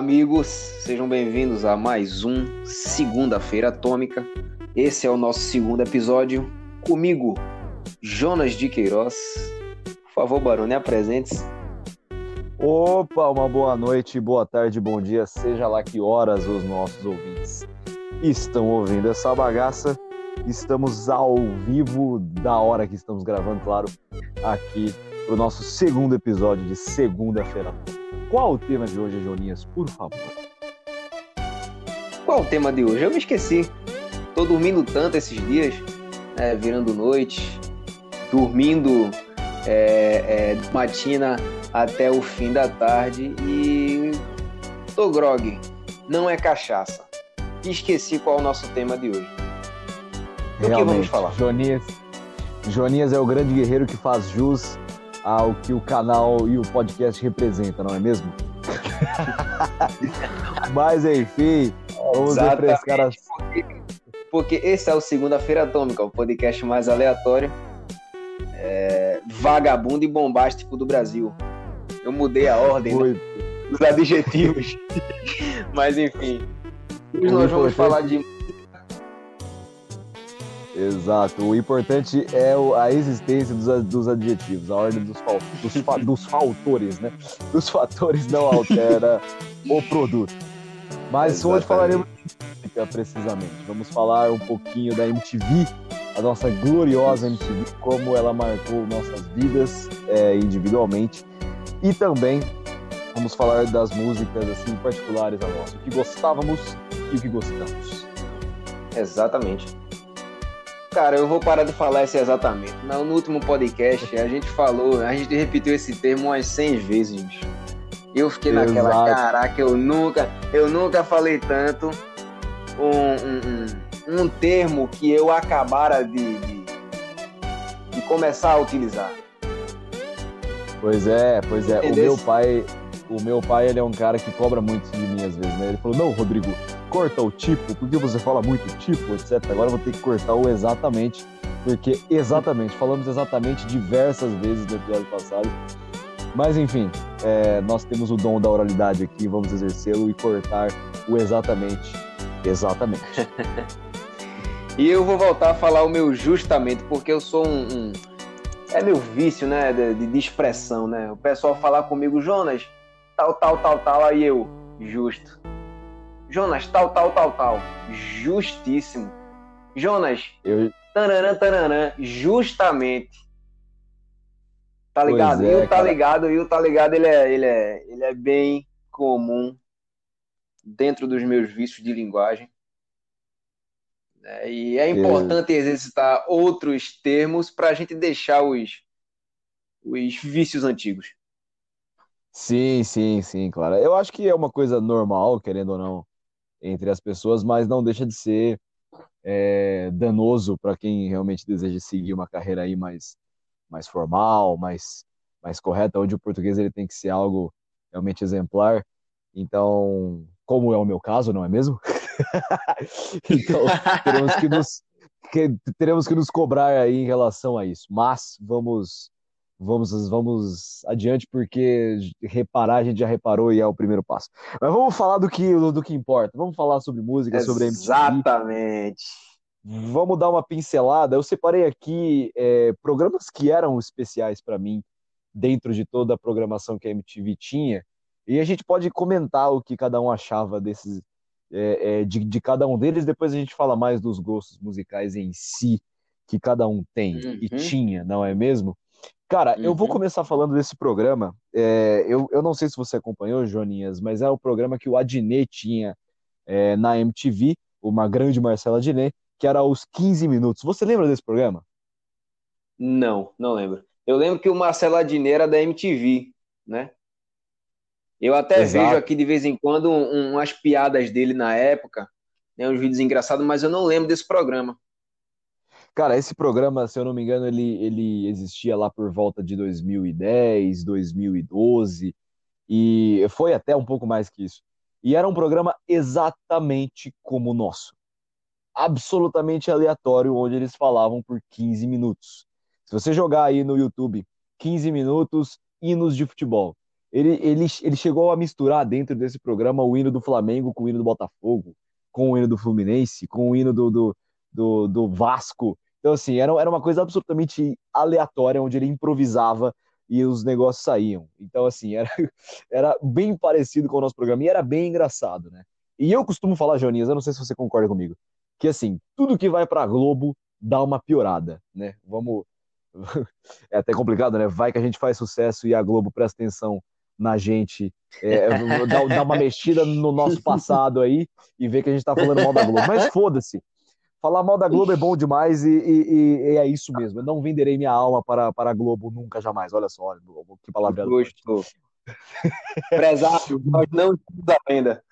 Amigos, sejam bem-vindos a mais um Segunda-feira Atômica. Esse é o nosso segundo episódio. Comigo, Jonas de Queiroz. Por favor, Barone, apresente-se. Opa, uma boa noite, boa tarde, bom dia, seja lá que horas os nossos ouvintes estão ouvindo essa bagaça. Estamos ao vivo da hora que estamos gravando, claro, aqui para o nosso segundo episódio de Segunda-feira Atômica. Qual o tema de hoje, Joninhas, por favor? Qual o tema de hoje? Eu me esqueci. Tô dormindo tanto esses dias, né, virando noite, dormindo é, é, matina até o fim da tarde e tô grog. Não é cachaça. Esqueci qual é o nosso tema de hoje. Do Realmente, que vamos falar? Joninhas, Joninhas é o grande guerreiro que faz jus ao que o canal e o podcast representam, não é mesmo? Mas enfim, vamos Exatamente, refrescar as. Porque, porque esse é o Segunda-feira Atômica, o podcast mais aleatório, é, vagabundo e bombástico do Brasil. Eu mudei a ordem né, dos adjetivos. Mas enfim. Hoje nós vamos falar de Exato. O importante é a existência dos, dos adjetivos, a ordem dos, dos, dos fatores, né? Dos fatores não altera o produto. Mas Exatamente. hoje falaremos de precisamente. Vamos falar um pouquinho da MTV, a nossa gloriosa MTV, como ela marcou nossas vidas é, individualmente. E também vamos falar das músicas assim particulares a nós, o que gostávamos e o que gostamos. Exatamente. Cara, eu vou parar de falar isso exatamente. No último podcast, a gente falou, a gente repetiu esse termo umas 100 vezes, bicho. Eu fiquei Exato. naquela, caraca, eu nunca, eu nunca falei tanto um, um, um termo que eu acabara de, de, de, começar a utilizar. Pois é, pois é. Entendeu? O meu pai, o meu pai, ele é um cara que cobra muito de mim às vezes, né? Ele falou, não, Rodrigo, corta o tipo, porque você fala muito tipo, etc. Agora eu vou ter que cortar o exatamente, porque exatamente, falamos exatamente diversas vezes no episódio passado. Mas enfim, é, nós temos o dom da oralidade aqui, vamos exercê-lo e cortar o exatamente. Exatamente. e eu vou voltar a falar o meu justamente, porque eu sou um. um... É meu vício, né? De, de expressão, né? O pessoal falar comigo, Jonas, tal, tal, tal, tal, aí eu, justo. Jonas, tal, tal, tal, tal. Justíssimo. Jonas, eu... tananã, tananã, justamente. Tá ligado? É, e o tá ligado, e o tá ligado, ele é, ele, é, ele é bem comum dentro dos meus vícios de linguagem. É, e é importante é. exercitar outros termos para a gente deixar os, os vícios antigos. Sim, sim, sim, claro. Eu acho que é uma coisa normal, querendo ou não, entre as pessoas, mas não deixa de ser é, danoso para quem realmente deseja seguir uma carreira aí mais, mais formal, mais, mais correta, onde o português ele tem que ser algo realmente exemplar. Então, como é o meu caso, não é mesmo? então, teremos que, nos, que, teremos que nos cobrar aí em relação a isso. Mas vamos vamos, vamos adiante, porque reparar a gente já reparou e é o primeiro passo. Mas vamos falar do que, do, que importa. Vamos falar sobre música, Exatamente. sobre MTV. Exatamente. Vamos dar uma pincelada. Eu separei aqui é, programas que eram especiais para mim dentro de toda a programação que a MTV tinha. E a gente pode comentar o que cada um achava desses, é, é, de, de, cada um deles. Depois a gente fala mais dos gostos musicais em si que cada um tem uhum. e tinha, não é mesmo? Cara, uhum. eu vou uhum. começar falando desse programa. É, eu, eu não sei se você acompanhou, Joninhas, mas é o programa que o Adnet tinha é, na MTV, uma grande Marcela Adnet, que era os 15 minutos. Você lembra desse programa? Não, não lembro. Eu lembro que o Marcelo Adnet era da MTV, né? Eu até Exato. vejo aqui de vez em quando um, umas piadas dele na época, né, uns vídeos engraçados, mas eu não lembro desse programa. Cara, esse programa, se eu não me engano, ele, ele existia lá por volta de 2010, 2012, e foi até um pouco mais que isso. E era um programa exatamente como o nosso. Absolutamente aleatório, onde eles falavam por 15 minutos. Se você jogar aí no YouTube 15 minutos, hinos de futebol, Ele, ele, ele chegou a misturar dentro desse programa o hino do Flamengo com o hino do Botafogo, com o hino do Fluminense, com o hino do, do, do, do Vasco. Então, assim, era, era uma coisa absolutamente aleatória, onde ele improvisava e os negócios saíam. Então, assim, era, era bem parecido com o nosso programa e era bem engraçado, né? E eu costumo falar, Joninhas, eu não sei se você concorda comigo, que assim, tudo que vai pra Globo dá uma piorada, né? Vamos. É até complicado, né? Vai que a gente faz sucesso e a Globo presta atenção na gente, é, dá, dá, uma mexida no nosso passado aí e vê que a gente tá falando mal da Globo. Mas foda-se. Falar mal da Globo é bom demais e, e, e, é isso mesmo. Eu não venderei minha alma para, para a Globo nunca jamais. Olha só, olha, que palavra. Gosto. Prezado, nós não estamos à venda.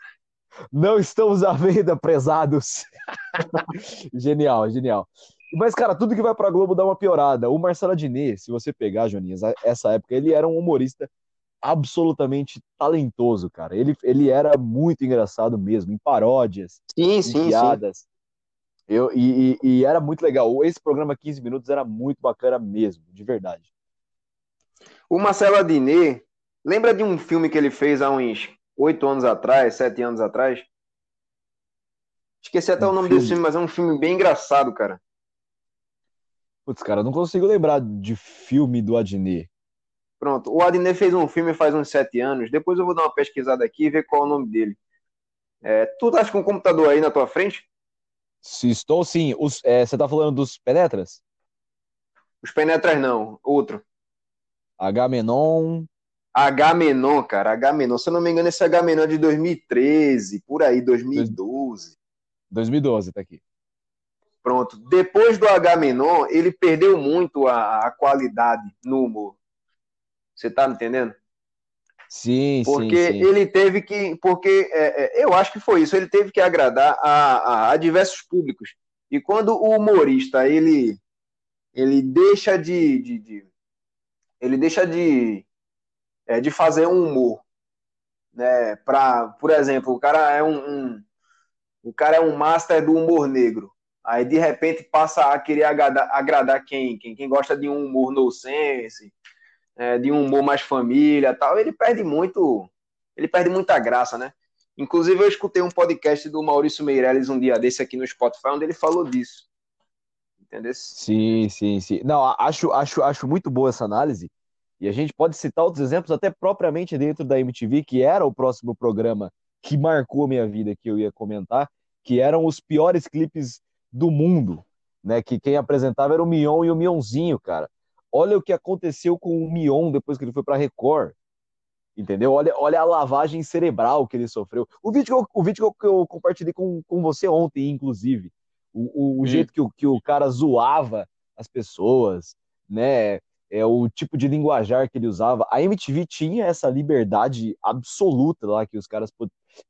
Não estamos à venda, prezados. genial, genial. Mas, cara, tudo que vai pra Globo dá uma piorada. O Marcelo Adnet, se você pegar, Joninhas, essa época, ele era um humorista absolutamente talentoso, cara. Ele, ele era muito engraçado mesmo, em paródias, sim, em sim, piadas. Sim. Eu, e, e, era muito legal. Esse programa 15 minutos era muito bacana mesmo, de verdade. O Marcelo Adnet, lembra de um filme que ele fez há uns oito anos atrás, sete anos atrás? Esqueci até um o nome filme. desse filme, mas é um filme bem engraçado, cara. Putz, cara, não consigo lembrar de filme do Adnet. Pronto, o Adnet fez um filme faz uns sete anos. Depois eu vou dar uma pesquisada aqui e ver qual é o nome dele. É, tu tá com o computador aí na tua frente? Se estou, sim. Os, é, você está falando dos penetras? Os penetras não, outro. H-Menon. H-Menon, cara, H-Menon. Se eu não me engano, esse H-Menon é de 2013, por aí, 2012. 2012, tá aqui. Pronto. Depois do H-Menon, ele perdeu muito a, a qualidade no humor. Você tá me entendendo? Sim, porque sim, sim. ele teve que, porque é, é, eu acho que foi isso, ele teve que agradar a, a, a, diversos públicos. E quando o humorista ele ele deixa de, de, de ele deixa de é, de fazer um humor, né? Para, por exemplo, o cara é um, um o cara é um master do humor negro. Aí de repente passa a querer agradar, agradar quem, quem, quem gosta de um humor no sense, é, de um humor mais família tal, ele perde muito, ele perde muita graça, né? Inclusive, eu escutei um podcast do Maurício Meirelles um dia desse aqui no Spotify, onde ele falou disso. Entendeu? Sim, sim, sim. Não, acho, acho, acho muito boa essa análise. E a gente pode citar outros exemplos, até propriamente dentro da MTV, que era o próximo programa que marcou minha vida, que eu ia comentar, que eram os piores clipes do mundo, né? Que quem apresentava era o Mion e o Mionzinho, cara. Olha o que aconteceu com o Mion depois que ele foi para Record. Entendeu? Olha, olha a lavagem cerebral que ele sofreu. O vídeo, o vídeo que eu compartilhei com, com você ontem, inclusive. O, o, o jeito que o, que o cara zoava as pessoas, né? É o tipo de linguajar que ele usava. A MTV tinha essa liberdade absoluta lá que os caras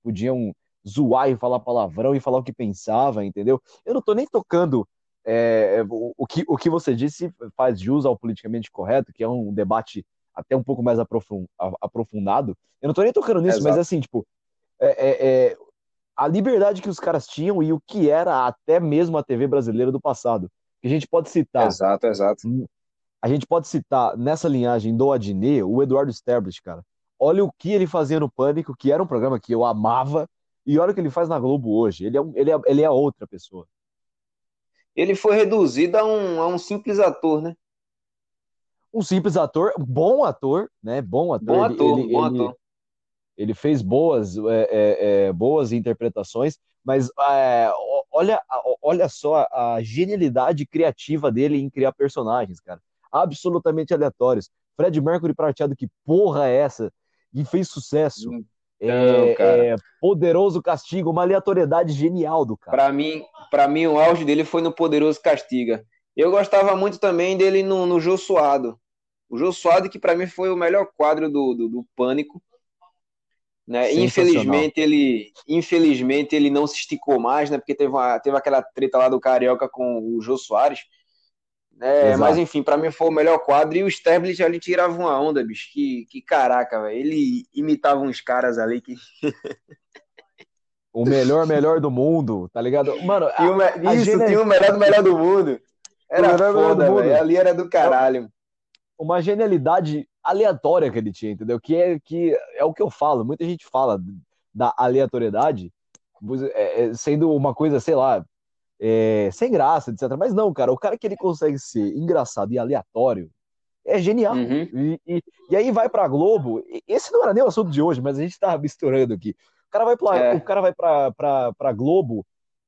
podiam zoar e falar palavrão e falar o que pensava, entendeu? Eu não tô nem tocando é, o, o, que, o que você disse faz jus ao politicamente correto, que é um debate até um pouco mais aprofundado. Eu não tô nem tocando nisso, mas assim, tipo, é, é, é, a liberdade que os caras tinham e o que era até mesmo a TV brasileira do passado. Que a gente pode citar. Exato, exato. A gente pode citar nessa linhagem do Adnet o Eduardo Sterblich, cara. Olha o que ele fazia no Pânico, que era um programa que eu amava, e olha o que ele faz na Globo hoje. Ele é, um, ele é, ele é outra pessoa ele foi reduzido a um, a um simples ator, né? Um simples ator, bom ator, né? Bom ator. Bom ator, ele, bom ele, ator. Ele fez boas, é, é, é, boas interpretações, mas é, olha, olha só a genialidade criativa dele em criar personagens, cara. Absolutamente aleatórios. Fred Mercury prateado, que porra é essa? E fez sucesso. Hum. É, é, Poderoso Castigo, uma aleatoriedade genial do cara. Para mim, para mim o auge dele foi no Poderoso Castiga. Eu gostava muito também dele no, no Jô Suado. O Jô Suado, que para mim foi o melhor quadro do, do, do Pânico. Né? Infelizmente, ele, infelizmente, ele não se esticou mais, né? Porque teve, uma, teve aquela treta lá do Carioca com o Jô Soares. É, mas enfim, para mim foi o melhor quadro. E o Sterblich ali tirava uma onda, bicho. Que, que caraca, velho. Ele imitava uns caras ali que. o melhor, melhor do mundo, tá ligado? Mano, a, a isso, tinha o melhor do melhor do mundo. Era melhor, foda, velho. Ali era do caralho. Uma genialidade aleatória que ele tinha, entendeu? Que é, que é o que eu falo, muita gente fala da aleatoriedade é, é, sendo uma coisa, sei lá, é, sem graça, etc. Mas não, cara, o cara que ele consegue ser engraçado e aleatório é genial. Uhum. E, e, e, aí vai pra Globo. Esse não era nem o assunto de hoje, mas a gente tá misturando aqui. O cara vai pra, é. o cara vai pra, pra, pra Globo,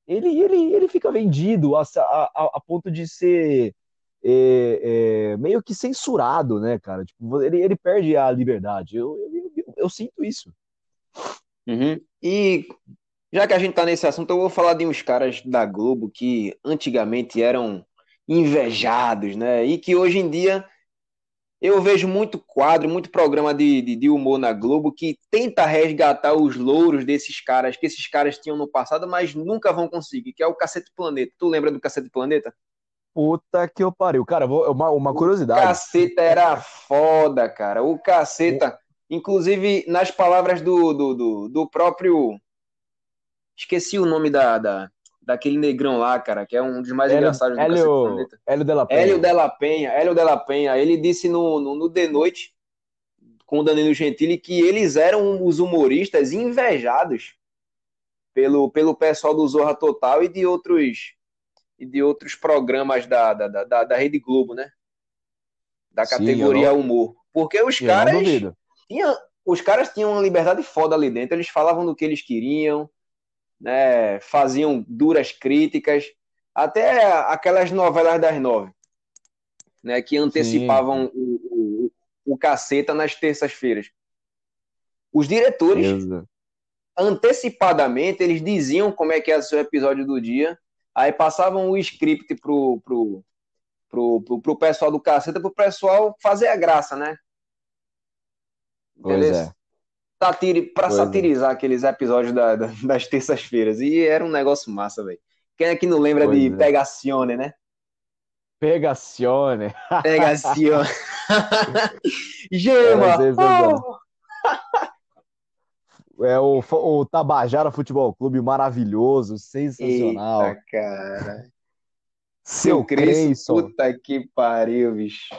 ele, ele, ele fica vendido a, a, a ponto de ser é, é, meio que censurado, né, cara? Tipo, ele, ele perde a liberdade. Eu, eu, eu, eu sinto isso. Uhum. E já que a gente tá nesse assunto, eu vou falar de uns caras da Globo que antigamente eram invejados, né? E que hoje em dia eu vejo muito quadro, muito programa de, de, de, humor na Globo que tenta resgatar os louros desses caras que esses caras tinham no passado, mas nunca vão conseguir, que é o Cacete Planeta. Tu lembra do Cacete Planeta? Puta que eu pariu. Cara, uma, uma curiosidade. O Caceta era foda, cara. O Caceta, inclusive nas palavras do, do, do, do próprio. Esqueci o nome da, da, daquele negrão lá, cara, que é um dos mais Hélio, engraçados do Hélio, Planeta. Hélio Della Penha. Hélio Della Penha, Hélio Della Penha. Ele disse no, no, no The Noite, com o Danilo Gentili, que eles eram os humoristas invejados pelo, pelo pessoal do Zorra Total e de outros e de outros programas da, da, da, da Rede Globo, né? Da categoria Sim, não... humor. Porque os eu caras tinham, os caras tinham uma liberdade foda ali dentro, eles falavam do que eles queriam, né, faziam duras críticas, até aquelas novelas das nove, né, que antecipavam o, o, o, caceta nas terças-feiras. Os diretores, antecipadamente, eles diziam como é que ia ser o episódio do dia, aí passavam o script pro, pro, pro, pro, pro pessoal do caceta, pro pessoal fazer a graça, né? Beleza? Satiri, para é. satirizar aqueles episódios da, da, das terças-feiras. E era um negócio massa, velho. Quem é que não lembra de é. Pegacione, né? Pegacione. Pegacione. Gema! Oh. É o, o Tabajara Futebol Clube maravilhoso, sensacional. Eita, cara. Seu Cris, puta que pariu, bicho.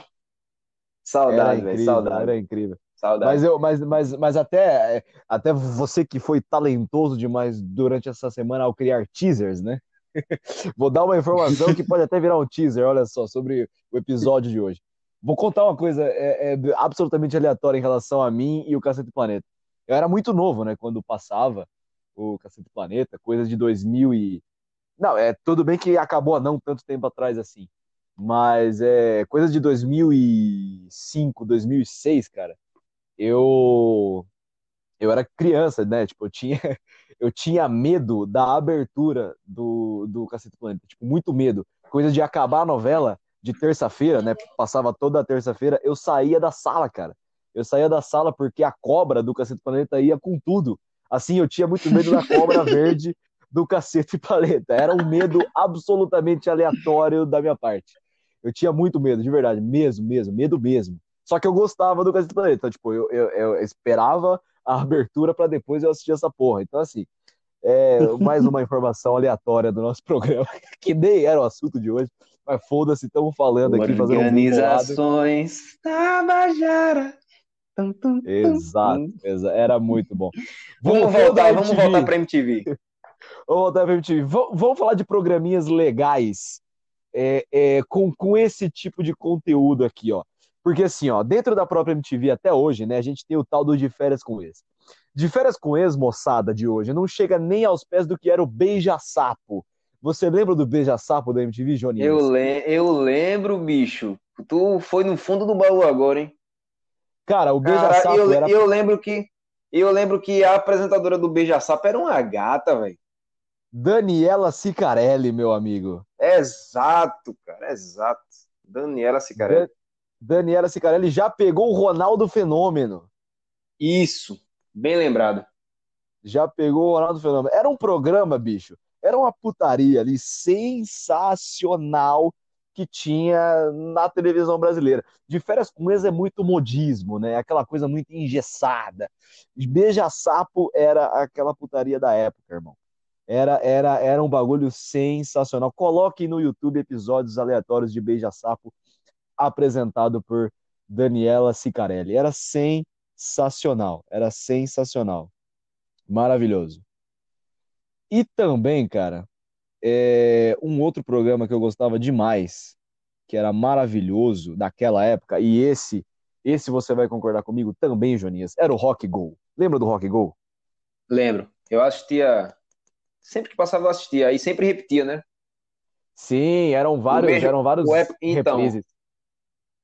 Saudade, velho, saudade. Era incrível. Saudade. Mas, eu, mas, mas, mas até, até você que foi talentoso demais durante essa semana ao criar teasers, né? Vou dar uma informação que pode até virar um teaser, olha só, sobre o episódio de hoje. Vou contar uma coisa é, é absolutamente aleatória em relação a mim e o Cacete Planeta. Eu era muito novo, né, quando passava o Cacete Planeta, coisa de 2000 e... Não, é tudo bem que acabou há não tanto tempo atrás assim, mas é coisa de 2005, 2006, cara eu eu era criança, né? Tipo, eu tinha eu tinha medo da abertura do do Cacete Planeta, tipo, muito medo. Coisa de acabar a novela de terça-feira, né? Passava toda terça-feira, eu saía da sala, cara. Eu saía da sala porque a cobra do Cacete Planeta ia com tudo. Assim, eu tinha muito medo da cobra verde do Cacete Planeta. Era um medo absolutamente aleatório da minha parte. Eu tinha muito medo, de verdade, mesmo, mesmo, medo mesmo. Só que eu gostava do Cacete Planeta. Então, tipo, eu, eu, eu esperava a abertura para depois eu assistir essa porra. Então, assim, é mais uma informação aleatória do nosso programa, que nem era o assunto de hoje, mas foda-se, estamos falando aqui, fazendo Organizações Tabajara. Exato, exato, era muito bom. Vamos voltar, vamos voltar para MTV. vamos voltar para MTV. Vamos falar de programinhas legais é, é, com, com esse tipo de conteúdo aqui, ó. Porque assim, ó, dentro da própria MTV até hoje, né, a gente tem o tal do De Férias com Ex. De Férias com Ex, moçada de hoje, não chega nem aos pés do que era o Beija-Sapo. Você lembra do Beija-Sapo da MTV, Johnny? Eu, le eu lembro, bicho. Tu foi no fundo do baú agora, hein? Cara, o Beija-Sapo eu, era... eu lembro que eu lembro que a apresentadora do Beija-Sapo era uma gata, velho. Daniela Sicarelli, meu amigo. Exato, cara, exato. Daniela Sicarelli. Daniela Sicarelli já pegou o Ronaldo Fenômeno. Isso, bem lembrado. Já pegou o Ronaldo Fenômeno. Era um programa, bicho. Era uma putaria ali sensacional que tinha na televisão brasileira. De férias com ex é muito modismo, né? Aquela coisa muito engessada. Beija-sapo era aquela putaria da época, irmão. Era, era, era um bagulho sensacional. Coloque no YouTube episódios aleatórios de Beija-sapo apresentado por Daniela Sicarelli. Era sensacional, era sensacional. Maravilhoso. E também, cara, é, um outro programa que eu gostava demais, que era maravilhoso naquela época, e esse, esse você vai concordar comigo também, Jonias, era o Rock Go. Lembra do Rock Go? Lembro. Eu assistia. Sempre que passava, eu assistia. E sempre repetia, né? Sim, eram vários, mesmo, eram vários então, reprises.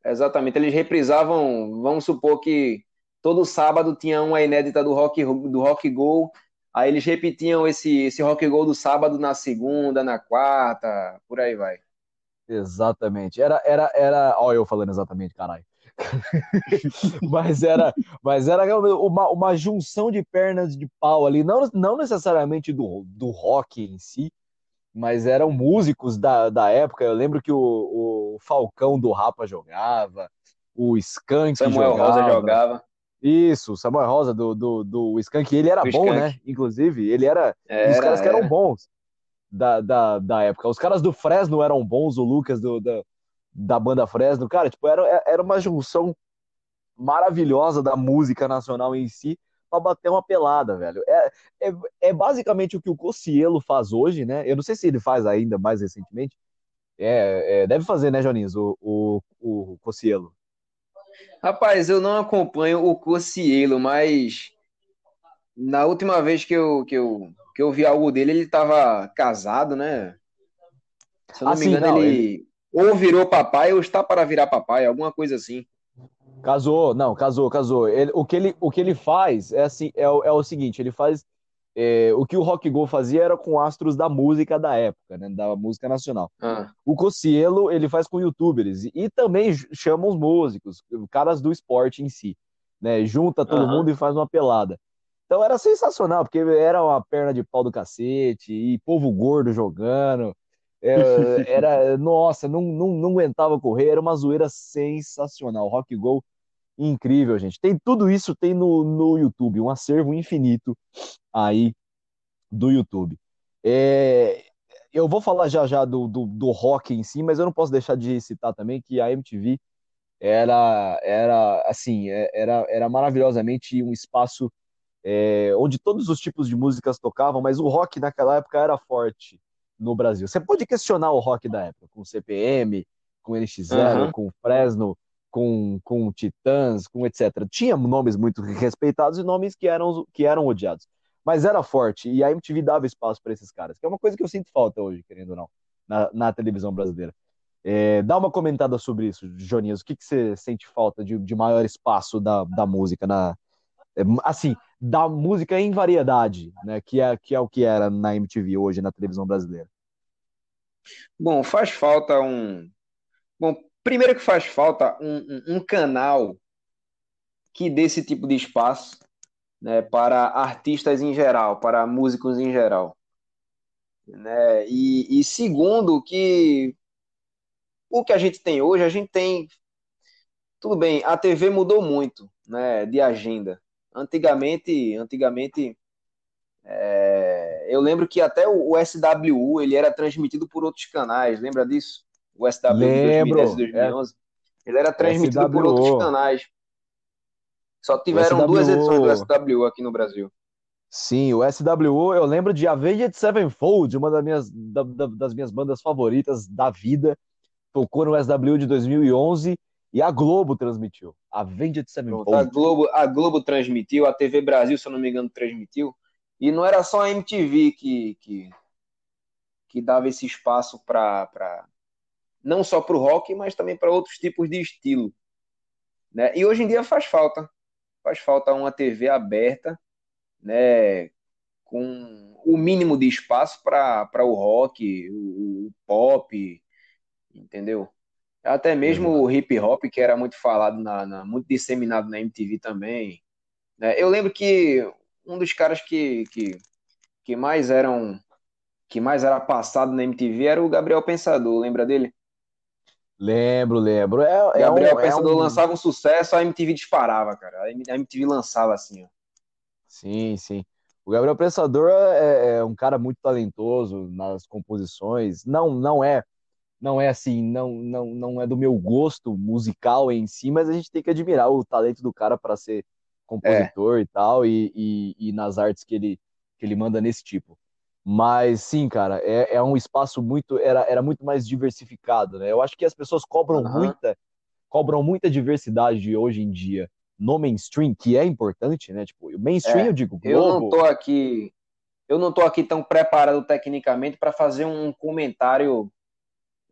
Exatamente. Eles reprisavam, vamos supor que todo sábado tinha uma inédita do Rock, do rock Go. Aí eles repetiam esse, esse Rock Go do sábado na segunda, na quarta, por aí vai. Exatamente. Era, era, era. Olha, eu falando exatamente, caralho. mas era, mas era uma, uma junção de pernas de pau ali, não, não necessariamente do, do rock em si, mas eram músicos da, da época. Eu lembro que o, o Falcão do Rapa jogava, o Skank Samuel jogava. Rosa jogava. Isso, Samuel Rosa do, do, do Skank, ele era bom, né? Inclusive, ele era, era um dos caras que eram bons da, da, da época. Os caras do Fresno eram bons, o Lucas do, da, da banda Fresno, cara, tipo, era, era uma junção maravilhosa da música nacional em si para bater uma pelada, velho. É, é, é, basicamente o que o Cocielo faz hoje, né? Eu não sei se ele faz ainda mais recentemente. É, é deve fazer, né, Joninhos, o, o, o Cocielo. Rapaz, eu não acompanho o Cocielo, mas na última vez que eu, que eu, que eu vi algo dele, ele estava casado, né? Se eu não assim, me engano, não, ele, ele, ou virou papai ou está para virar papai, alguma coisa assim. Casou, não, casou, casou. Ele, o, que ele, o que ele faz é assim, é, é o seguinte, ele faz é, o que o Rock Go fazia era com astros da música da época, né, da música nacional. Ah. O Cocielo, ele faz com youtubers e, e, também chama os músicos, caras do esporte em si, né, junta todo uhum. mundo e faz uma pelada. Então era sensacional, porque era uma perna de pau do cacete e povo gordo jogando, é, era, nossa, não, não, não aguentava correr, era uma zoeira sensacional. Rock Go, incrível, gente. Tem tudo isso, tem no, no YouTube, um acervo infinito aí do YouTube. É, eu vou falar já já do, do, do, rock em si, mas eu não posso deixar de citar também que a MTV era, era assim, é, era, era maravilhosamente um espaço é, onde todos os tipos de músicas tocavam, mas o rock naquela época era forte no Brasil. Você pode questionar o rock da época, com CPM, com NX0, uhum. com Fresno, com, com Titãs, com etc. Tinha nomes muito respeitados e nomes que eram, que eram odiados. Mas era forte e a MTV dava espaço para esses caras, que é uma coisa que eu sinto falta hoje, querendo ou não, na, na televisão brasileira. É, dá uma comentada sobre isso, Joninhas. O que, que você sente falta de, de maior espaço da, da música na, assim, da música em variedade, né? Que é, que é o que era na MTV hoje, na televisão brasileira. Bom, faz falta um. Bom, primeiro que faz falta um, um, um canal que dê esse tipo de espaço né, para artistas em geral, para músicos em geral. Né? E, e segundo, que o que a gente tem hoje, a gente tem. Tudo bem, a TV mudou muito né, de agenda. Antigamente, antigamente é, eu lembro que até o, o, SWU ele era transmitido por outros canais, lembra disso? O SWU Lembro, 2010 2011. É. Ele era transmitido SWU. por outros canais. Só tiveram SWU. duas edições do SWU aqui no Brasil. Sim, o SWU, eu lembro de Avenged Sevenfold, uma das minhas, da, da, das minhas bandas favoritas da vida. Tocou no SWU de 2011 e a Globo transmitiu. Avenged Sevenfold. A Globo, a Globo transmitiu, a TV Brasil, se eu não me engano, transmitiu. E não era só a MTV que, que, que dava esse espaço para. Não só para o rock, mas também para outros tipos de estilo. Né? E hoje em dia faz falta. Faz falta uma TV aberta, né? com o mínimo de espaço para o rock, o, o pop, entendeu? Até mesmo o hip hop, que era muito falado, na, na, muito disseminado na MTV também. Né? Eu lembro que um dos caras que, que, que mais eram que mais era passado na MTV era o Gabriel Pensador, lembra dele? Lembro, lembro. É, é Gabriel é um, Pensador é um... lançava um sucesso, a MTV disparava, cara. A MTV lançava assim, ó. Sim, sim. O Gabriel Pensador é, é um cara muito talentoso nas composições. Não, não é não é assim, não, não, não é do meu gosto musical em si, mas a gente tem que admirar o talento do cara para ser compositor é. e tal, e, e, e, nas artes que ele, que ele manda nesse tipo. Mas sim, cara, é, é um espaço muito, era, era muito mais diversificado, né? Eu acho que as pessoas cobram uhum. muita, cobram muita diversidade hoje em dia no mainstream, que é importante, né? Tipo, o mainstream, é, eu digo, Globo... Eu não tô aqui, eu não tô aqui tão preparado tecnicamente para fazer um comentário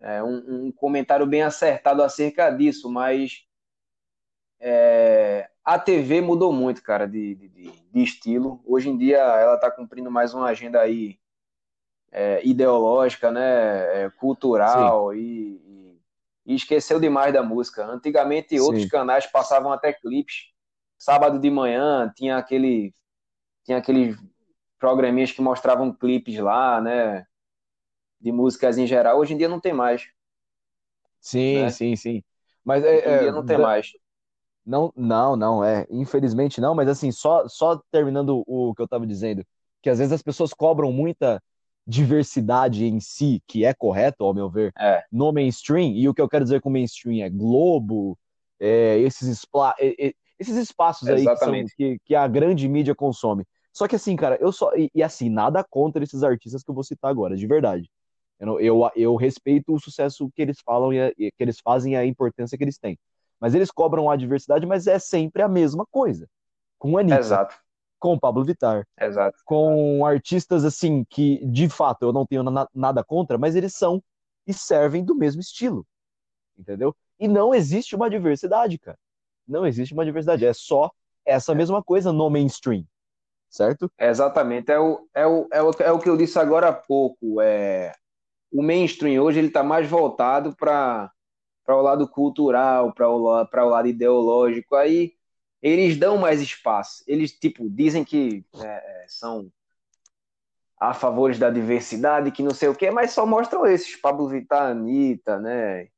é, um, um, comentário bem acertado acerca disso, mas é, a TV mudou muito, cara, de, de, de, estilo. Hoje em dia ela está cumprindo mais uma agenda aí é, ideológica, né, é, cultural e, e, e, esqueceu demais da música. Antigamente outros Sim. canais passavam até clipes. Sábado de manhã tinha aquele tinha aqueles programinhas que mostravam clipes lá, né? De músicas em geral, hoje em dia não tem mais. Sim, né? sim, sim. Mas é, hoje em dia é, não tem mais. Não, não, não, é. Infelizmente não, mas assim, só, só terminando o que eu estava dizendo, que às vezes as pessoas cobram muita diversidade em si, que é correto, ao meu ver, é. no mainstream, e o que eu quero dizer com mainstream é Globo, é, esses, esses espaços aí que, são, que, que, a grande mídia consome. Só que assim, cara, eu só. E, e assim, nada contra esses artistas que eu vou citar agora, de verdade. Eu, eu, eu respeito o sucesso que eles falam e, a, que eles fazem e a importância que eles têm. Mas eles cobram a diversidade, mas é sempre a mesma coisa. Com Anitta, Exato. com Pablo Vittar, Exato. com artistas assim que, de fato, eu não tenho na, nada contra, mas eles são e servem do mesmo estilo. Entendeu? E não existe uma diversidade, cara. Não existe uma diversidade. É só essa mesma coisa no mainstream. Certo? Exatamente. É o, é o, é o, é o que eu disse agora há pouco. É, o mainstream hoje ele está mais voltado para o lado cultural, para o, o lado ideológico. Aí eles dão mais espaço. Eles, tipo, dizem que é, é são a favores da diversidade, que não sei o quê, mas só mostram esses, Pablo Vittar, Anitta, né?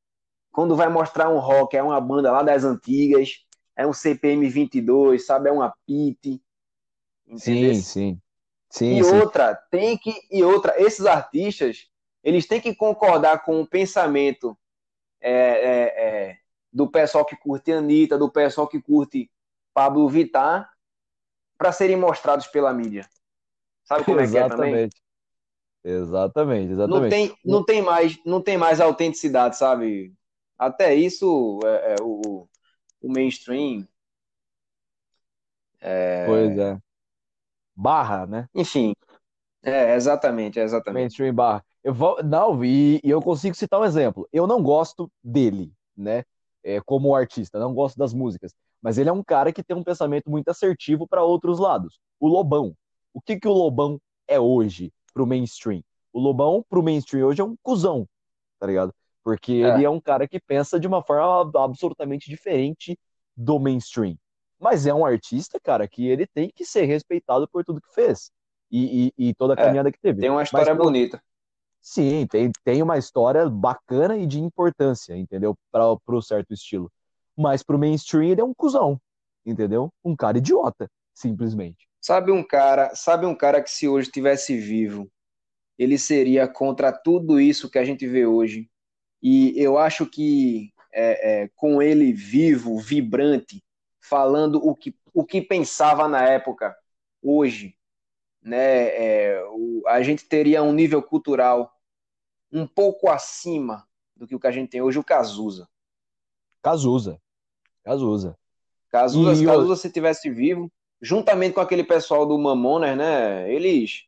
Quando vai mostrar um rock, é uma banda lá das antigas, é um CPM 22, sabe? É uma PIT. Sim, sim. Sim, e sim. outra, tem que. E outra, esses artistas, eles têm que concordar com o pensamento é, é, é, do pessoal que curte Anitta, do pessoal que curte Pablo Vittar, para serem mostrados pela mídia. Sabe como é que é também? Exatamente, exatamente. Não tem, não tem, mais, não tem mais autenticidade, sabe? Até isso, é, é, o, o mainstream. É... Pois é. Barra, né? Enfim. É, exatamente, exatamente. Mainstream barra. Eu vou, não, e, e, eu consigo citar um exemplo. Eu não gosto dele, né? É, como artista, não gosto das músicas. Mas ele é um cara que tem um pensamento muito assertivo para outros lados. O Lobão. O que, que o Lobão é hoje pro mainstream? O Lobão pro mainstream hoje é um cuzão, tá ligado? Porque é. ele é um cara que pensa de uma forma absolutamente diferente do mainstream. Mas é um artista, cara, que ele tem que ser respeitado por tudo que fez. E, e, e toda a é, caminhada que teve. Tem uma história Mas, bonita. Sim, tem, tem uma história bacana e de importância, entendeu? Para o certo estilo. Mas pro mainstream ele é um cuzão, entendeu? Um cara idiota, simplesmente. Sabe um cara, sabe um cara que se hoje tivesse vivo, ele seria contra tudo isso que a gente vê hoje. E eu acho que é, é, com ele vivo, vibrante, falando o que, o que pensava na época, hoje, né, é, o, a gente teria um nível cultural um pouco acima do que o que a gente tem hoje, o Cazuza. Cazuza. Cazuza. Cazuza, e Cazuza se tivesse vivo, juntamente com aquele pessoal do Mamonas, né, eles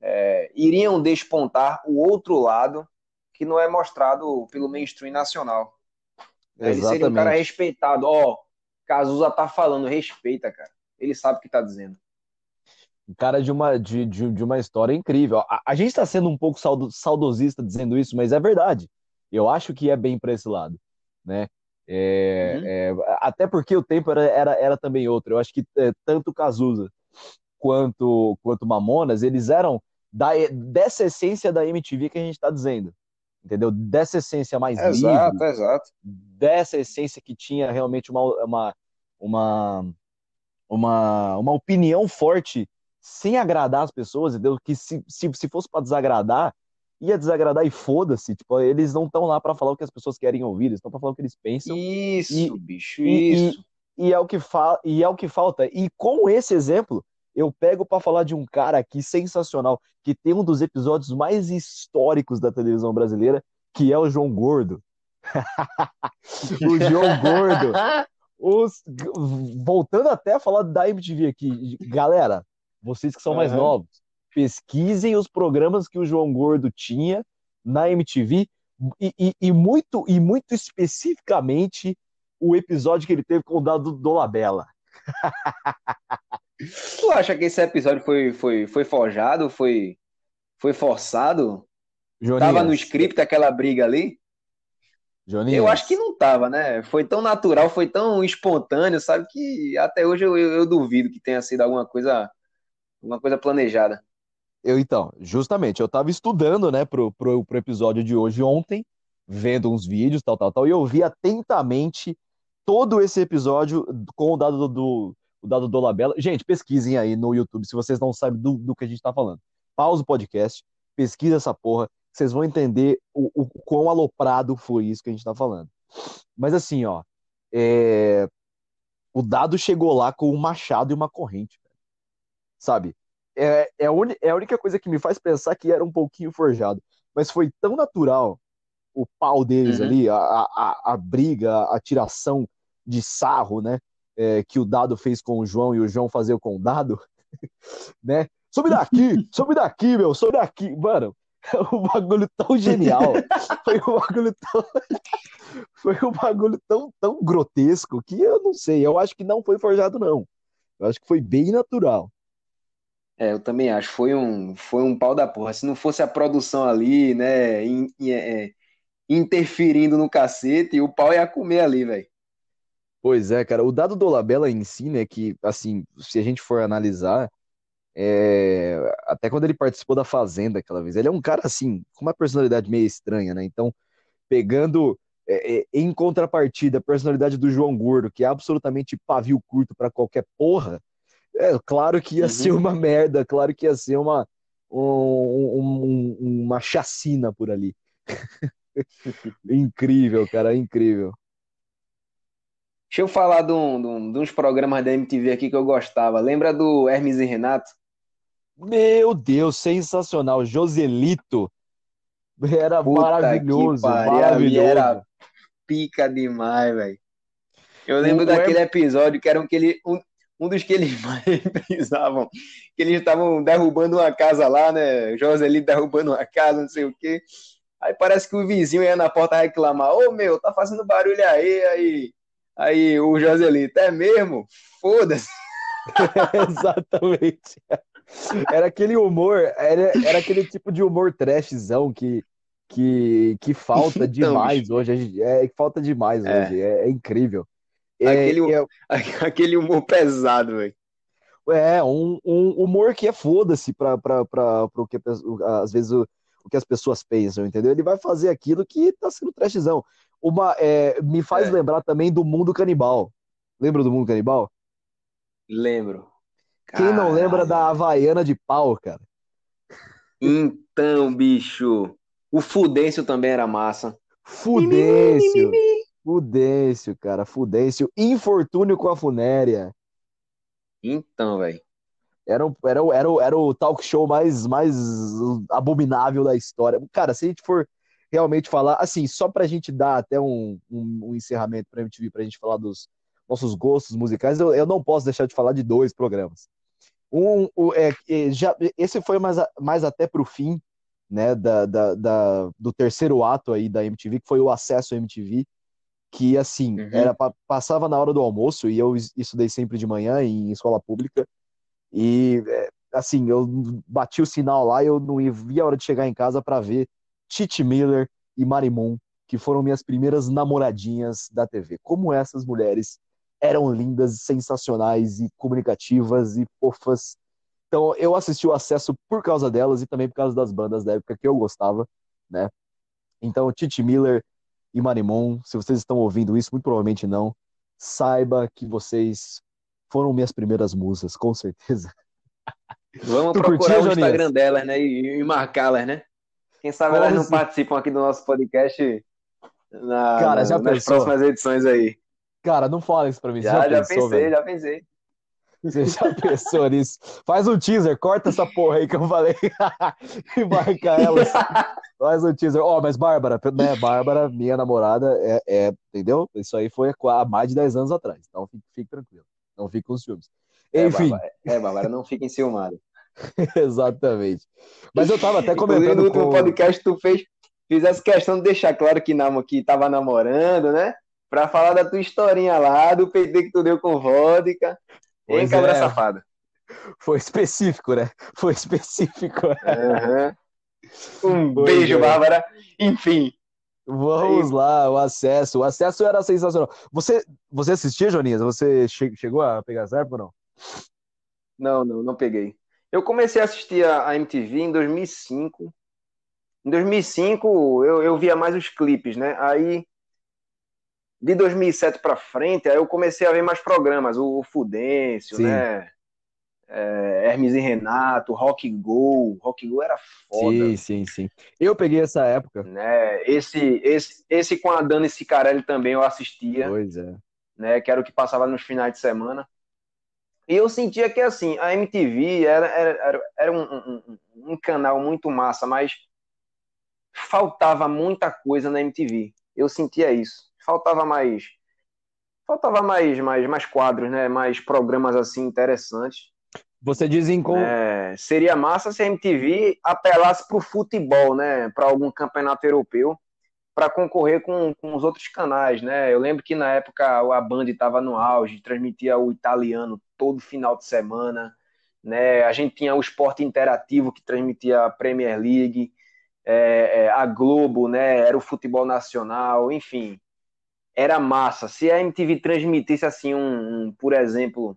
é, iriam despontar o outro lado que não é mostrado pelo mainstream nacional. Exatamente. Ele seria um cara respeitado. Ó, oh, Cazuza tá falando, respeita, cara. Ele sabe o que tá dizendo cara de uma, de, de, de uma história incrível. A, a gente está sendo um pouco saudo, saudosista dizendo isso, mas é verdade. Eu acho que é bem para esse lado, né? É, uhum. é, até porque o tempo era, era, era também outro. Eu acho que é, tanto Cazuza quanto, quanto Mamonas, eles eram da, dessa essência da MTV que a gente está dizendo. Entendeu? Dessa essência mais exato, livre. Exato, Dessa essência que tinha realmente uma, uma, uma, uma, uma opinião forte sem agradar as pessoas, entendeu? Que se, se, se fosse para desagradar, ia desagradar e foda-se. Tipo, eles não estão lá para falar o que as pessoas querem ouvir, eles estão para falar o que eles pensam. Isso, e, bicho, e, isso. E, e, é o que fa e é o que falta. E com esse exemplo, eu pego para falar de um cara aqui sensacional, que tem um dos episódios mais históricos da televisão brasileira, que é o João Gordo. o João Gordo. Os, voltando até a falar da MTV aqui, galera, vocês que são mais novos, pesquisem os programas que o João Gordo tinha na MTV e, e, e muito e muito especificamente o episódio que ele teve com o Dado Dolabella. tu acha que esse episódio foi, foi, foi forjado, foi, foi forçado? Joninhas. Tava no script aquela briga ali? Joninhas. Eu acho que não tava, né? Foi tão natural, foi tão espontâneo, sabe? Que até hoje eu, eu, eu duvido que tenha sido alguma coisa, alguma coisa planejada. Eu, então, justamente, eu tava estudando, né, pro, pro, pro episódio de hoje ontem, vendo uns vídeos, tal, tal, tal, e eu vi atentamente todo esse episódio com o dado do, do o dado do Labela. Gente, pesquisem aí no YouTube se vocês não sabem do, do que a gente tá falando. Pausa o podcast, pesquisa essa porra, vocês vão entender o, o quão aloprado foi isso que a gente tá falando. Mas assim, ó, é... o dado chegou lá com um machado e uma corrente, sabe? é, é, a é a única coisa que me faz pensar que era um pouquinho forjado. Mas foi tão natural o pau deles uhum. ali, a, a, a briga, a tiração de sarro, né? É, que o Dado fez com o João e o João fazia com o Dado, né? Sobe daqui, sobe daqui, meu, sobe daqui. Mano, um bagulho tão genial. Foi um bagulho tão. Foi um bagulho tão, tão grotesco que eu não sei. Eu acho que não foi forjado, não. Eu acho que foi bem natural. É, eu também acho. Foi um, foi um pau da porra. Se não fosse a produção ali, né, in, in, é, interferindo no cacete, o pau ia comer ali, velho. Pois é, cara. O dado do Labella em si, né, que, assim, se a gente for analisar, é... até quando ele participou da Fazenda aquela vez, ele é um cara, assim, com uma personalidade meio estranha, né? Então, pegando é, é, em contrapartida a personalidade do João Gordo, que é absolutamente pavio curto para qualquer porra, é, claro que ia uhum. ser uma merda, claro que ia ser uma, um, um, uma chacina por ali. incrível, cara, incrível. Deixa eu falar de, um, de, uns programas da MTV aqui que eu gostava. Lembra do Hermes e Renato? Meu Deus, sensacional. Joselito. Era Puta maravilhoso, maravilhoso. Era pica demais, velho. Eu lembro o daquele episódio que era um, que ele, um, um dos que eles mais precisavam, que eles estavam derrubando uma casa lá, né? Joselito derrubando uma casa, não sei o quê. Aí parece que o vizinho ia na porta reclamar: Ô meu, tá fazendo barulho aí, aí. Aí o Joselito, é mesmo? Foda-se. Exatamente. Era aquele humor, era, era aquele tipo de humor trashzão que, que, que falta então, demais hoje. É, falta demais é. hoje. É, é incrível. É, aquele, é, aquele humor pesado, velho. É, um, um, humor que é foda-se pra o que às vezes o, o, que as pessoas pensam, entendeu? Ele vai fazer aquilo que tá sendo trashzão. Uma, é, me faz é. lembrar também do mundo canibal. Lembra do mundo canibal? Lembro. Quem Caralho. não lembra da Havaiana de pau, cara? Então, bicho. O Fudêncio também era massa. Fudêncio. Fudêncio, cara, Fudêncio. Infortúnio com a funéria. Então, velho. Era, era, era, era o talk show mais, mais abominável da história. Cara, se a gente for realmente falar, assim, só pra gente dar até um, um, um encerramento pra MTV, pra gente falar dos nossos gostos musicais, eu, eu não posso deixar de falar de dois programas. Um, o, é, é já, esse foi mais, mais até pro fim, né, da, da, da, do terceiro ato aí da MTV, que foi o Acesso MTV, que assim, uhum. era passava na hora do almoço e eu estudei sempre de manhã em escola pública e é, assim, eu bati o sinal lá eu não via a hora de chegar em casa para ver Titi Miller e Marimon, que foram minhas primeiras namoradinhas da TV. Como essas mulheres eram lindas, sensacionais e comunicativas e fofas. Então, eu assisti o acesso por causa delas e também por causa das bandas da época que eu gostava, né? Então, Titi Miller, e Marimon, se vocês estão ouvindo isso, muito provavelmente não, saiba que vocês foram minhas primeiras musas, com certeza. Vamos tu procurar curtiu, o Instagram delas, né? E, e marcá-las, né? Quem sabe elas não se... participam aqui do nosso podcast na, Cara, já nas pensou? próximas edições aí. Cara, não fala isso pra mim. Já, já, já pensou, pensei, velho? já pensei. Você já pensou nisso? Faz um teaser, corta essa porra aí que eu falei e marca elas. Faz um teaser. Ó, oh, mas Bárbara, né? Bárbara, minha namorada, é, é, entendeu? Isso aí foi há mais de 10 anos atrás. Então fique, fique tranquilo. Não fique com os filmes. Enfim. É, Bárbara, é, Bárbara não fique enciumada. Exatamente. Mas eu tava até comentando. No último com... podcast tu fez, fizesse questão de deixar claro que, não, que tava namorando, né? Pra falar da tua historinha lá, do PT que tu deu com vodka. Hein, cabra é. safada. Foi específico, né? Foi específico. Uhum. Um pois beijo, é. Bárbara. Enfim. Vamos lá, o acesso. O acesso era sensacional. Você, você assistia, Joninhas? Você che chegou a pegar época ou não? Não, não, não peguei. Eu comecei a assistir a MTV em 2005. Em 2005 eu, eu via mais os clipes, né? Aí de 2007 para frente, aí eu comecei a ver mais programas, o, Fudêncio, Sim. né? É, Hermes e Renato, Rock Go, Rock Go era foda. Sim, sim, sim. Eu peguei essa época. Né? Esse, esse, esse com a Dani Cicarelli também eu assistia. Pois é. Né? Que era o que passava nos finais de semana. E eu sentia que, assim, a MTV era, era, era, era um, um, um canal muito massa, mas faltava muita coisa na MTV. Eu sentia isso faltava mais faltava mais mais mais quadros, né? Mais programas assim interessantes. Você diz em com... é, seria massa se a MTV apelasse para o futebol, né? Para algum campeonato europeu, para concorrer com, com os outros canais, né? Eu lembro que na época a Band estava no auge, transmitia o italiano todo final de semana, né? A gente tinha o esporte interativo que transmitia a Premier League, é, é, a Globo, né? Era o futebol nacional, enfim era massa. Se a MTV transmitisse assim um, um por exemplo,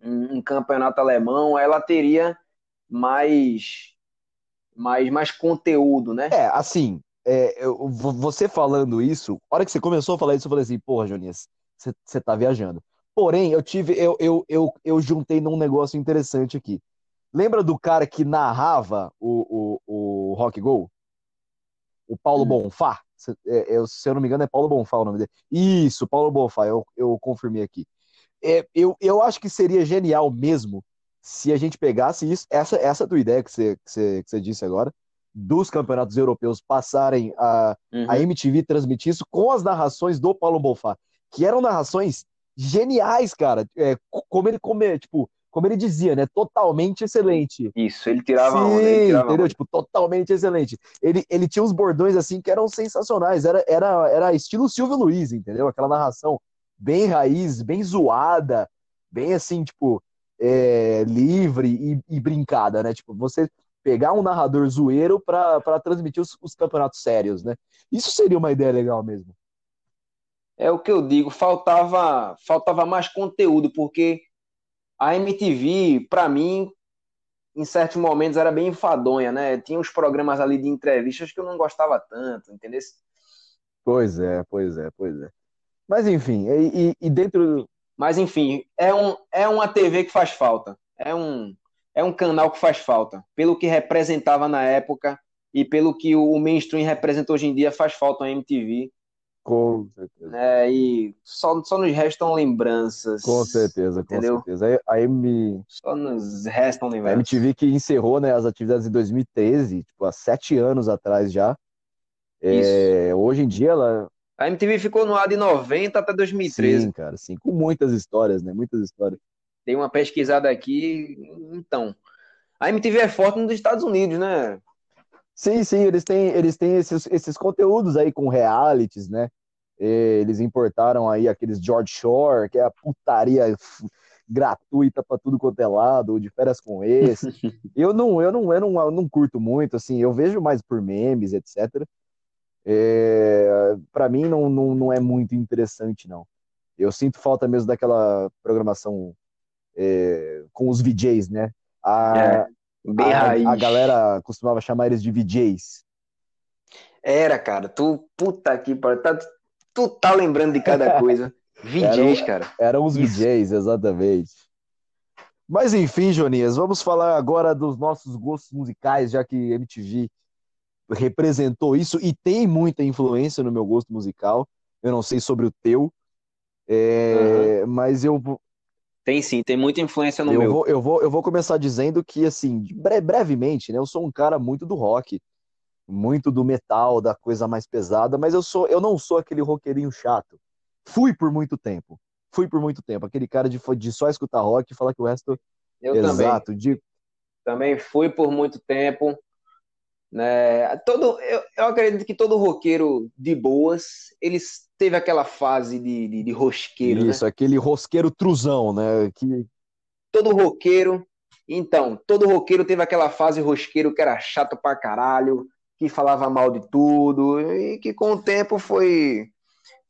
um, um, campeonato alemão, ela teria mais mais mais conteúdo, né? É, assim, é, eu, você falando isso, a hora que você começou a falar isso, eu falei assim, porra, Jonias, você, tá viajando. Porém, eu tive, eu, eu, eu, eu juntei num negócio interessante aqui. Lembra do cara que narrava o, o, o Rock Go? O Paulo hum. Bonfá? Se, é, eu, se eu não me engano, é Paulo Bonfá o nome dele. Isso, Paulo Bonfá, eu, eu confirmei aqui. É, eu, eu acho que seria genial mesmo se a gente pegasse isso, essa, essa tua ideia que você, que você, que você disse agora, dos campeonatos europeus passarem a, uhum. a MTV transmitir isso com as narrações do Paulo Bonfá, que eram narrações geniais, cara. É, como ele come, tipo, como ele dizia, né? Totalmente excelente. Isso, ele tirava Sim, onda, ele tirava entendeu? Onda. Tipo, totalmente excelente. Ele, ele tinha uns bordões assim que eram sensacionais. Era, era, era estilo Silvio Luiz, entendeu? Aquela narração bem raiz, bem zoada, bem assim, tipo, é, livre e, e, brincada, né? Tipo, você pegar um narrador zoeiro para transmitir os, os campeonatos sérios, né? Isso seria uma ideia legal mesmo. É o que eu digo, faltava, faltava mais conteúdo, porque a MTV, para mim, em certos momentos era bem enfadonha, né? Tinha uns programas ali de entrevistas que eu não gostava tanto, entendeu? Pois é, pois é, pois é. Mas enfim, e, e dentro. Mas enfim, é, um, é uma TV que faz falta. É um, é um canal que faz falta. Pelo que representava na época e pelo que o mainstream representa hoje em dia, faz falta a MTV. Com certeza. É, e só, só nos restam lembranças. Com certeza, entendeu? com certeza. A, a M... Só nos restam lembranças. A MTV que encerrou né, as atividades em 2013, tipo, há sete anos atrás já. É, hoje em dia ela. A MTV ficou no ar de 90 até 2013. Sim, cara, sim, com muitas histórias, né? Muitas histórias. Dei uma pesquisada aqui, então. A MTV é forte nos Estados Unidos, né? Sim, sim, eles têm, eles têm esses, esses conteúdos aí com realities, né? Eles importaram aí aqueles George Shore, que é a putaria gratuita para tudo quanto é lado, de férias com esse. eu não, eu não, eu não, eu não curto muito, assim, eu vejo mais por memes, etc. É, para mim não, não, não é muito interessante, não. Eu sinto falta mesmo daquela programação é, com os VJs, né? A, é, a, a galera costumava chamar eles de VJs. Era, cara, tu, puta que pariu, tá, tu tá lembrando de cada coisa. VJs, eram, cara. Eram os Isso. VJs, exatamente. Mas enfim, Jonias, vamos falar agora dos nossos gostos musicais, já que MTV representou isso e tem muita influência no meu gosto musical. Eu não sei sobre o teu, é, uhum. mas eu tem sim, tem muita influência no eu meu. Vou, eu, vou, eu vou começar dizendo que, assim, bre brevemente, né? Eu sou um cara muito do rock, muito do metal, da coisa mais pesada, mas eu sou, eu não sou aquele roqueirinho chato. Fui por muito tempo. Fui por muito tempo. Aquele cara de, de só escutar rock e falar que o resto. Eu Exato, também. De... Também fui por muito tempo. Né? Todo, eu, eu acredito que todo roqueiro de boas, eles teve aquela fase de, de, de rosqueiro. Isso, né? aquele rosqueiro truzão, né? Que... Todo roqueiro. Então, todo roqueiro teve aquela fase rosqueiro que era chato pra caralho, que falava mal de tudo, e que com o tempo foi,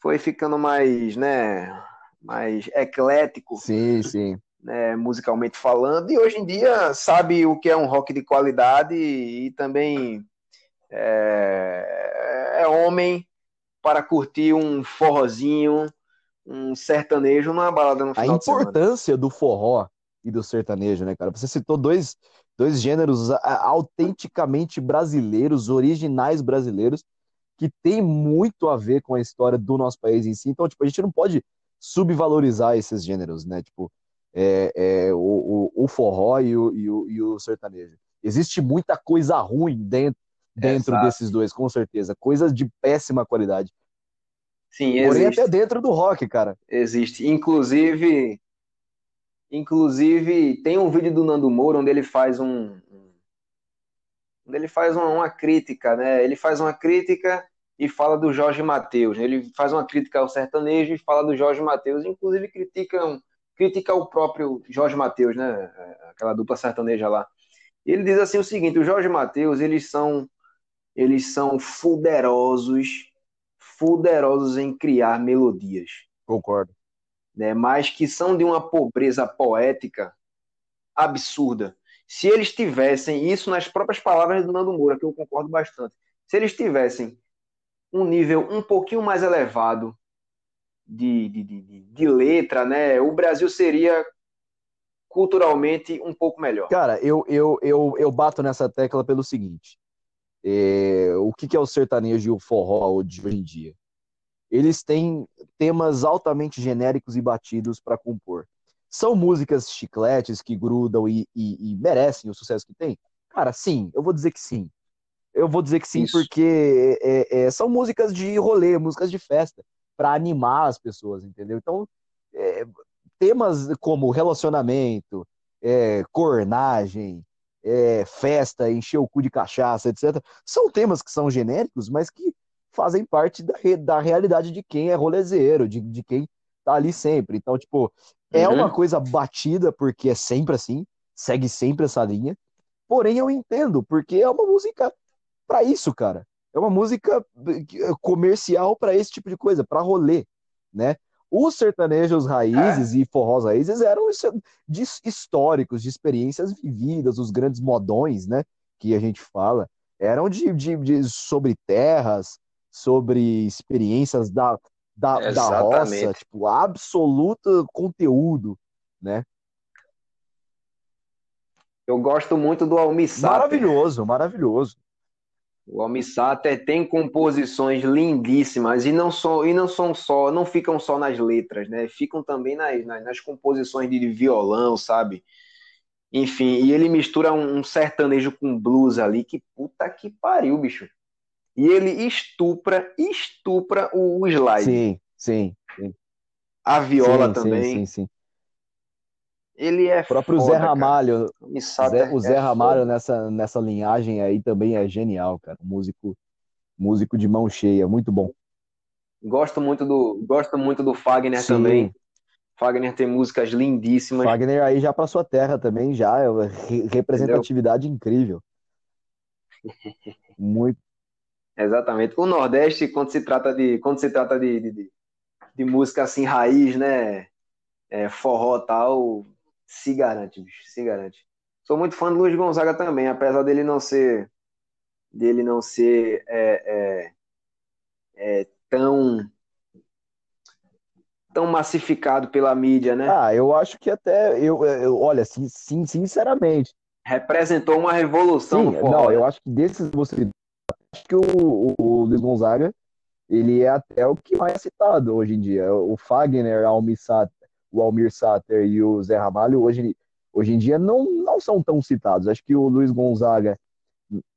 foi ficando mais, né? Mais eclético. Sim, sim né, musicalmente falando, e hoje em dia sabe o que é um rock de qualidade e também é, é homem para curtir um forrozinho, um sertanejo numa balada no final A importância do forró e do sertanejo, né, cara? Você citou dois, dois gêneros autenticamente brasileiros, originais brasileiros, que tem muito a ver com a história do nosso país em si. Então, tipo, a gente não pode subvalorizar esses gêneros, né? Tipo, é, é, o, o, o, forró e o, e, o, e o sertanejo. Existe muita coisa ruim dentro, dentro Exato. desses dois, com certeza. Coisas de péssima qualidade. Sim, existe. Porém, até dentro do rock, cara. Existe. Inclusive, inclusive tem um vídeo do Nando Moura onde ele faz um, onde ele faz uma, uma, crítica, né? Ele faz uma crítica e fala do Jorge Mateus. Ele faz uma crítica ao sertanejo e fala do Jorge Mateus. Inclusive critica critica o próprio Jorge Mateus, né? Aquela dupla sertaneja lá. Ele diz assim o seguinte: o Jorge Mateus, eles são eles são fuderosos, fuderosos em criar melodias. Concordo. Né? Mas que são de uma pobreza poética absurda. Se eles tivessem isso nas próprias palavras do Nando Moura, que eu concordo bastante. Se eles tivessem um nível um pouquinho mais elevado de, de, de, de letra, né? O Brasil seria culturalmente um pouco melhor. Cara, eu, eu, eu, eu bato nessa tecla pelo seguinte: é, o que, que é o sertanejo e o forró de hoje em dia? Eles têm temas altamente genéricos e batidos para compor. São músicas chicletes que grudam e, e, e, merecem o sucesso que tem? Cara, sim, eu vou dizer que sim. Eu vou dizer que sim, Isso. porque é, é, são músicas de rolê, músicas de festa para animar as pessoas, entendeu? Então, é, temas como relacionamento, é, cornagem, é, festa, encher o cu de cachaça, etc., são temas que são genéricos, mas que fazem parte da, da realidade de quem é rolezeiro, de, de quem tá ali sempre. Então, tipo, é uhum. uma coisa batida, porque é sempre assim, segue sempre essa linha. Porém, eu entendo, porque é uma música para isso, cara é uma música eh, comercial para esse tipo de coisa, para rolê, né? Os sertanejos raízes é. e forrós raízes eram de históricos, de experiências vividas, os grandes modões, né? Que a gente fala, eram de, de, de sobre terras, sobre experiências da, da, da roça, tipo, absoluto conteúdo, né? Eu gosto muito do Almissá. Maravilhoso, maravilhoso. O Almissata tem composições lindíssimas e não só e não são só, não ficam só nas letras, né? Ficam também nas, nas, nas composições de violão, sabe? Enfim, e ele mistura um, um, sertanejo com blues ali, que puta que pariu, bicho. E ele estupra, estupra o, o slide. Sim, sim, sim. A viola sim, também. Sim, sim, sim. Ele é O próprio foda, Zé Ramalho. Zé, o Zé é Ramalho nessa, nessa linhagem aí também é genial, cara. Músico, músico de mão cheia, muito bom. Gosto muito do, gosto muito do Fagner Sim. também. Fagner tem músicas lindíssimas. Fagner aí já para sua terra também, já. É representatividade Entendeu? incrível. Muito. Exatamente. O Nordeste, quando se trata de, quando se trata de, de, de música assim, raiz, né? É, forró tal, se garante, bicho, se garante. Sou muito fã do Luiz Gonzaga também, apesar dele não ser dele não ser é, é, é, tão tão massificado pela mídia, né? Ah, eu acho que até eu, eu olha, sim, sim, sinceramente, representou uma revolução sim, Não, eu acho que desses você que o, o Luiz Gonzaga ele é até o que mais é citado hoje em dia. O Fagner, Almir Sater, o Almir Sater e o Zé Ramalho hoje, hoje em dia não, não são tão citados. Acho que o Luiz Gonzaga,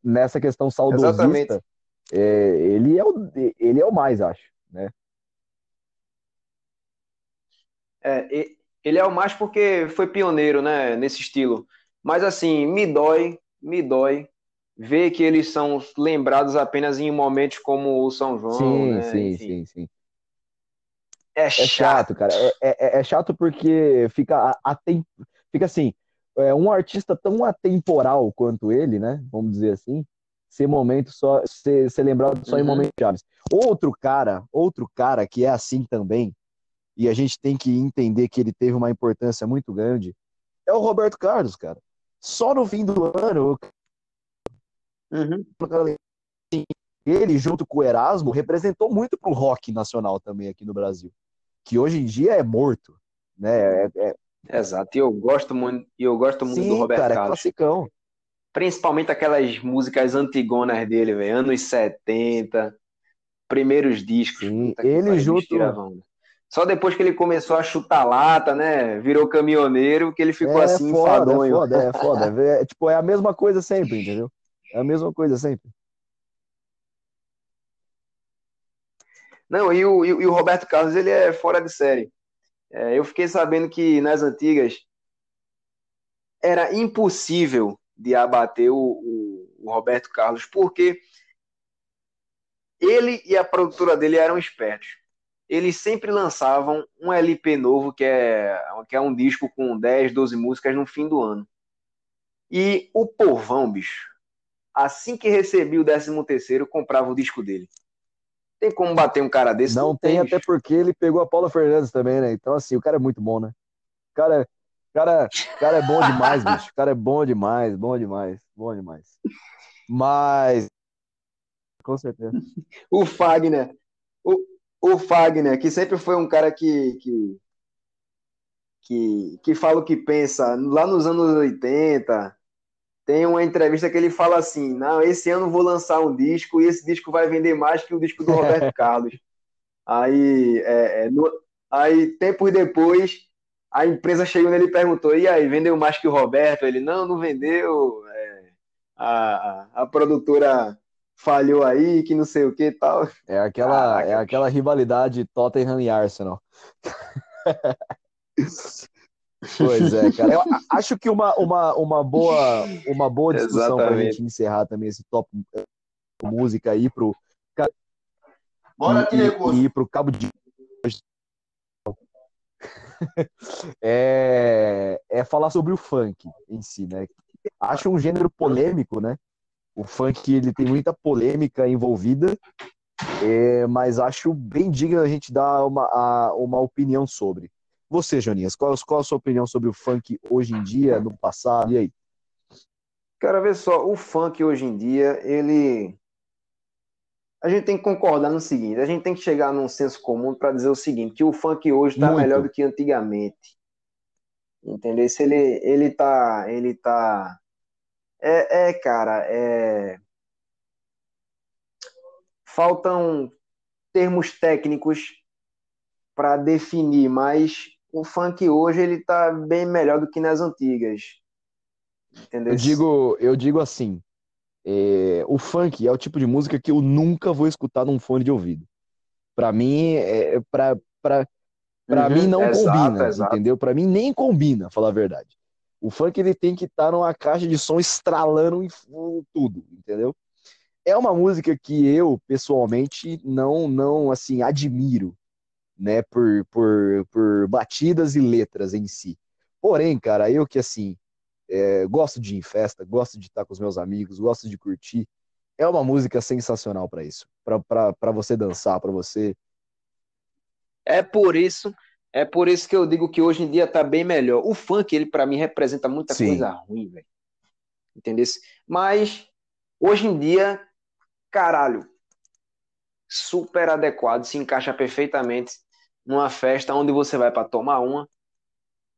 nessa questão saudosista, é, ele, é o, ele é o mais, acho. Né? É, ele é o mais porque foi pioneiro né, nesse estilo. Mas assim, me dói, me dói ver que eles são lembrados apenas em momentos como o São João. Sim, né? sim, Enfim. sim, sim. É chato, é chato cara. É, é, é, chato porque fica, atem... fica assim, é um artista tão atemporal quanto ele, né? Vamos dizer assim, ser momento só, ser, ser lembrado só uhum. em momentos chaves. Outro cara, outro cara que é assim também, e a gente tem que entender que ele teve uma importância muito grande, é o Roberto Carlos, cara. Só no fim do ano, Uhum. Ele, junto com o Erasmo, representou muito para o rock nacional também aqui no Brasil, que hoje em dia é morto, né? É, é... Exato, e eu gosto muito, eu gosto muito Sim, do Roberto cara, é Carlos. É classicão. Principalmente aquelas músicas antigonas dele, velho, anos 70, primeiros discos. Sim, ele junto. Só depois que ele começou a chutar lata, né? Virou caminhoneiro, que ele ficou é assim, foda, enfadonho. É foda, é foda. É, tipo, é a mesma coisa sempre, entendeu? É a mesma coisa sempre. Não, e o, e o Roberto Carlos, ele é fora de série. É, eu fiquei sabendo que nas antigas era impossível de abater o, o, o Roberto Carlos, porque ele e a produtora dele eram espertos. Eles sempre lançavam um LP novo, que é, que é um disco com 10, 12 músicas no fim do ano. E o povão, bicho, assim que recebi o 13 terceiro, comprava o disco dele. Tem como bater um cara desse? Não, não tem, até porque ele pegou a Paula Fernandes também, né? Então, assim, o cara é muito bom, né? O cara, cara, cara é bom demais, bicho. O cara é bom demais, bom demais, bom demais. Mas. Com certeza. o Fagner. O, o Fagner, que sempre foi um cara que, que, que, que fala o que pensa. Lá nos anos 80, tem uma entrevista que ele fala assim: não, esse ano vou lançar um disco e esse disco vai vender mais que o disco do Roberto Carlos. Aí, é, é, no, aí, tempos depois, a empresa chegou nele e perguntou: e aí, vendeu mais que o Roberto? Ele: não, não vendeu. É, a, a, a, produtora falhou aí, que não sei o que e tal. É aquela, é aquela rivalidade Tottenham e Arsenal. Pois é, cara. Eu acho que uma, uma, uma, boa, uma boa discussão para a gente encerrar também esse top música aí pro. Bora e, e, e ir pro cabo de. é, é falar sobre o funk em si, né? Acho um gênero polêmico, né? O funk ele tem muita polêmica envolvida, é, mas acho bem digno a gente dar uma, a, uma opinião sobre. Você, Joninhas, qual, qual a sua opinião sobre o funk hoje em dia, no passado, e aí? Cara, vê só, o funk hoje em dia, ele. A gente tem que concordar no seguinte: a gente tem que chegar num senso comum para dizer o seguinte, que o funk hoje está melhor do que antigamente. Entendeu? Se ele, ele tá. Ele tá. É, é, cara, é. Faltam termos técnicos para definir, mas o funk hoje ele tá bem melhor do que nas antigas. Entendeu? Eu digo, eu digo assim, é, o funk é o tipo de música que eu nunca vou escutar num fone de ouvido. Para mim, é, para para para uhum, mim não exato, combina, exato. entendeu? Para mim nem combina, falar a verdade. O funk ele tem que estar tá numa caixa de som estralando em tudo, entendeu? É uma música que eu pessoalmente não não assim admiro, né, por, por, por batidas e letras em si. Porém, cara, eu que assim é, gosto de ir em festa, gosto de estar com os meus amigos, gosto de curtir, é uma música sensacional para isso, para você dançar, para você. É por isso, é por isso que eu digo que hoje em dia tá bem melhor. O funk, ele para mim representa muita Sim. coisa ruim, velho. Entendeu? Mas hoje em dia, caralho, super adequado, se encaixa perfeitamente numa festa onde você vai para tomar uma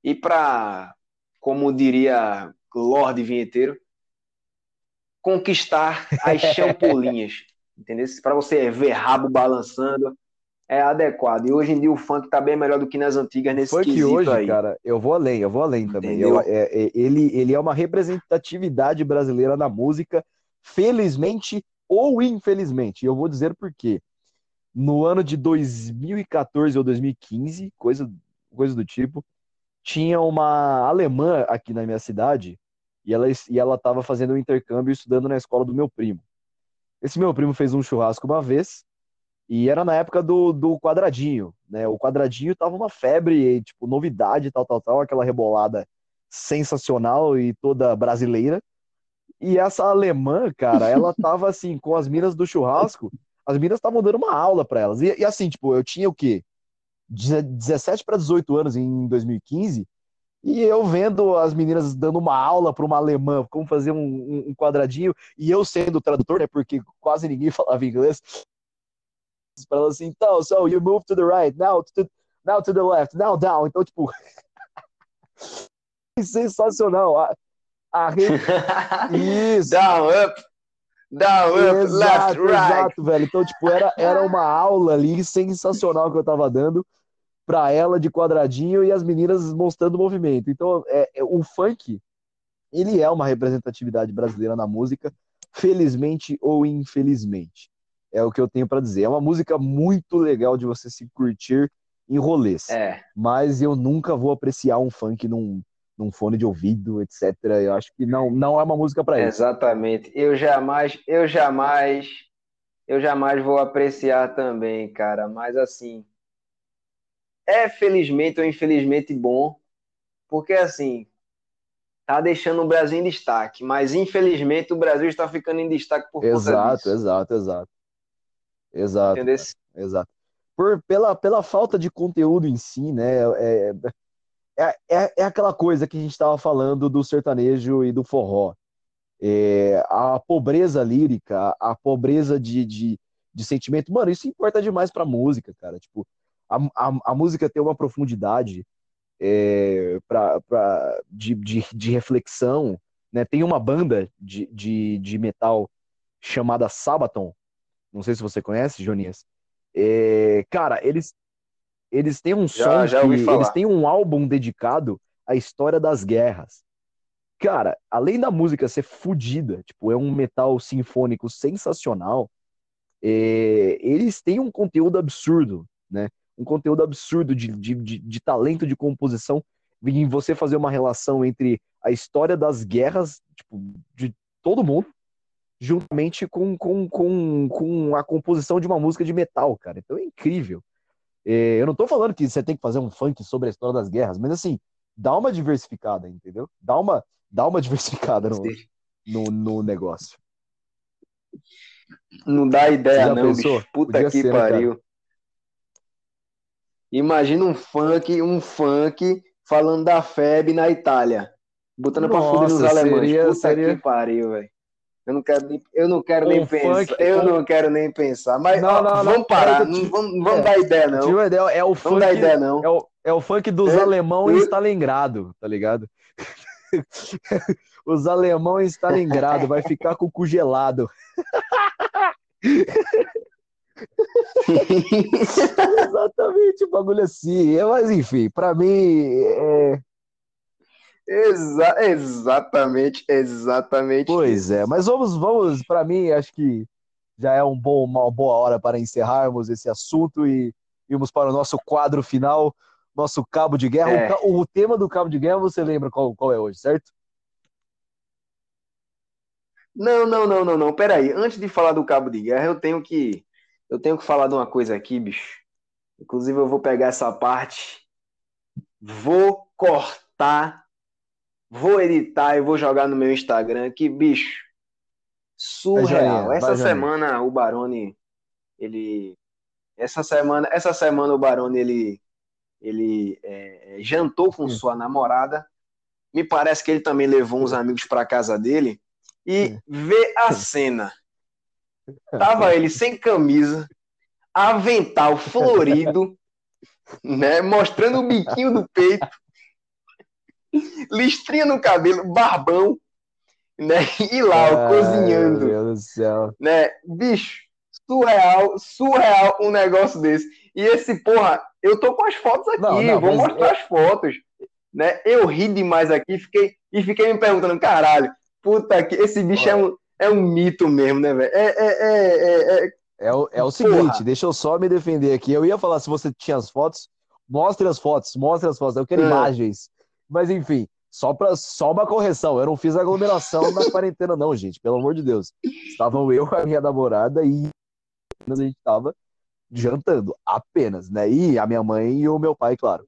e para, como diria Lorde Vinheteiro, conquistar as champolinhas. entendeu? Para você ver rabo balançando, é adequado. E hoje em dia o funk tá bem melhor do que nas antigas nesse Funk quesito hoje, aí. cara, eu vou além, eu vou além também. Eu- é- é- ele, ele é uma representatividade brasileira na música, felizmente ou infelizmente. E eu vou dizer por quê. No ano de 2014 ou 2015, coisa, coisa do tipo, tinha uma alemã aqui na minha cidade e ela e ela estava fazendo um intercâmbio estudando na escola do meu primo. Esse meu primo fez um churrasco uma vez e era na época do, do quadradinho, né? O quadradinho tava uma febre, e, tipo, novidade, tal, tal, tal, aquela rebolada sensacional e toda brasileira. E essa alemã, cara, ela tava assim, com as minas do churrasco, as minas estavam dando uma aula pra elas. E, e assim, tipo, eu tinha o quê? Deze- 17 para 18 anos em 2015, e eu vendo as meninas dando uma aula para uma alemã, como fazer um, um- quadradinho, e eu sendo tradutor, né, porque quase ninguém falava inglês, para ela assim, então, so you move to the right, now to, now to the left, now down. Então, tipo, sensacional. A, a Isso. down, up, down, up, left, Exato, right. exato, velho. Então, tipo, era, era uma aula ali sensacional que eu tava dando pra ela de quadradinho e as meninas mostrando o movimento. Então, é, é- o funk, ele é uma representatividade brasileira na música, felizmente ou infelizmente. É o que eu tenho pra dizer. É uma música muito legal de você se curtir em rolês. É, Mas eu nunca vou apreciar um funk num, num fone de ouvido, etc. Eu acho que não, não é uma música pra isso. exatamente. Eu jamais, eu jamais, eu jamais vou apreciar também, cara. Mas assim, é felizmente ou infelizmente bom, porque assim, tá deixando o Brasil em destaque. Mas infelizmente o Brasil está ficando em destaque por conta Exato, disso. exato, exato. Exato, Entendeu? exato. Por, pela, pela falta de conteúdo em si, né? É, é, é, é aquela coisa que a gente estava falando do sertanejo e do forró. É, a pobreza lírica, a pobreza de, de, de sentimento, mano, isso importa demais pra música, cara. Tipo, a, a, a música tem uma profundidade é, pra, pra, de, de, de reflexão, né? Tem uma banda de, de, de metal chamada Sabaton, não sei se você conhece, Jonias. É, cara, eles, eles têm um Já- som já que eles têm um álbum dedicado à história das guerras. Cara, além da música ser fodida, tipo, é um metal sinfônico sensacional, é, eles têm um conteúdo absurdo, né? Um conteúdo absurdo de, de, de, de talento de composição em você fazer uma relação entre a história das guerras, tipo, de todo mundo, juntamente com, com, com, com a composição de uma música de metal, cara. Então é incrível. É, eu não tô falando que você tem que fazer um funk sobre a história das guerras, mas assim, dá uma diversificada, entendeu? Dá uma, dá uma diversificada no, no, no negócio. Não dá ideia, não, pensou? bicho. Puta Podia que ser, né, cara? pariu. Imagina um funk, um funk falando da FEB na Itália. Botando pra fuder nos Nossa, alemães. Puta seria- que pariu, velho. Eu não quero nem, eu não quero nem pensar. funk, eu um- não quero nem pensar. Mas Não, ó, não, vamos parar. Não vamos, vamos é, dar ideia, não. uma ideia, é o funk, dá ideia, não. é o, é o funk dos Eu- alemão em eu- Stalingrado, tá ligado? Os alemão em Stalingrado vai ficar com o cu gelado. Exatamente, o bagulho assim. É, Mas enfim, pra mim, é, Exa- exatamente, exatamente. pois é. Mas vamos, vamos, para mim, acho que já é um bom, uma boa hora para encerrarmos esse assunto e irmos para o nosso quadro final, nosso cabo de guerra. É. O, o tema do cabo de guerra, você lembra qual, qual é hoje, certo? Não, não, não, não, não. Peraí. Antes de falar do cabo de guerra, eu tenho que eu tenho que falar de uma coisa aqui, bicho. Inclusive, eu vou pegar essa parte, vou cortar, vou editar e vou jogar no meu Instagram. Que bicho, surreal. Joinha, Essa Joinha. semana o Barone, ele, essa semana, essa semana o Barone ele, ele é, jantou com Hum. sua namorada. Me parece que ele também levou uns amigos para casa dele. E vê a cena. Tava ele sem camisa, avental florido, né? Mostrando o biquinho do peito, listrinha no cabelo, barbão, né? E lá, ó, cozinhando, Meu Deus do céu. né? Bicho, surreal, surreal um negócio desse. E esse, porra, eu tô com as fotos aqui, não, não, vou mostrar as fotos. Né? Eu ri demais aqui fiquei, e fiquei me perguntando, caralho, puta que esse bicho é um, é um mito mesmo, né, velho? É, é, é, é, é, o, é o seguinte, deixa eu só me defender aqui. Eu ia falar se você tinha as fotos, mostre as fotos, mostre as fotos. Eu quero é. imagens. Mas enfim, só, pra, só uma correção. Eu não fiz aglomeração na quarentena, não, gente. Pelo amor de Deus. Estavam eu, a minha namorada e a gente estava jantando, apenas, né? E a minha mãe e o meu pai, claro.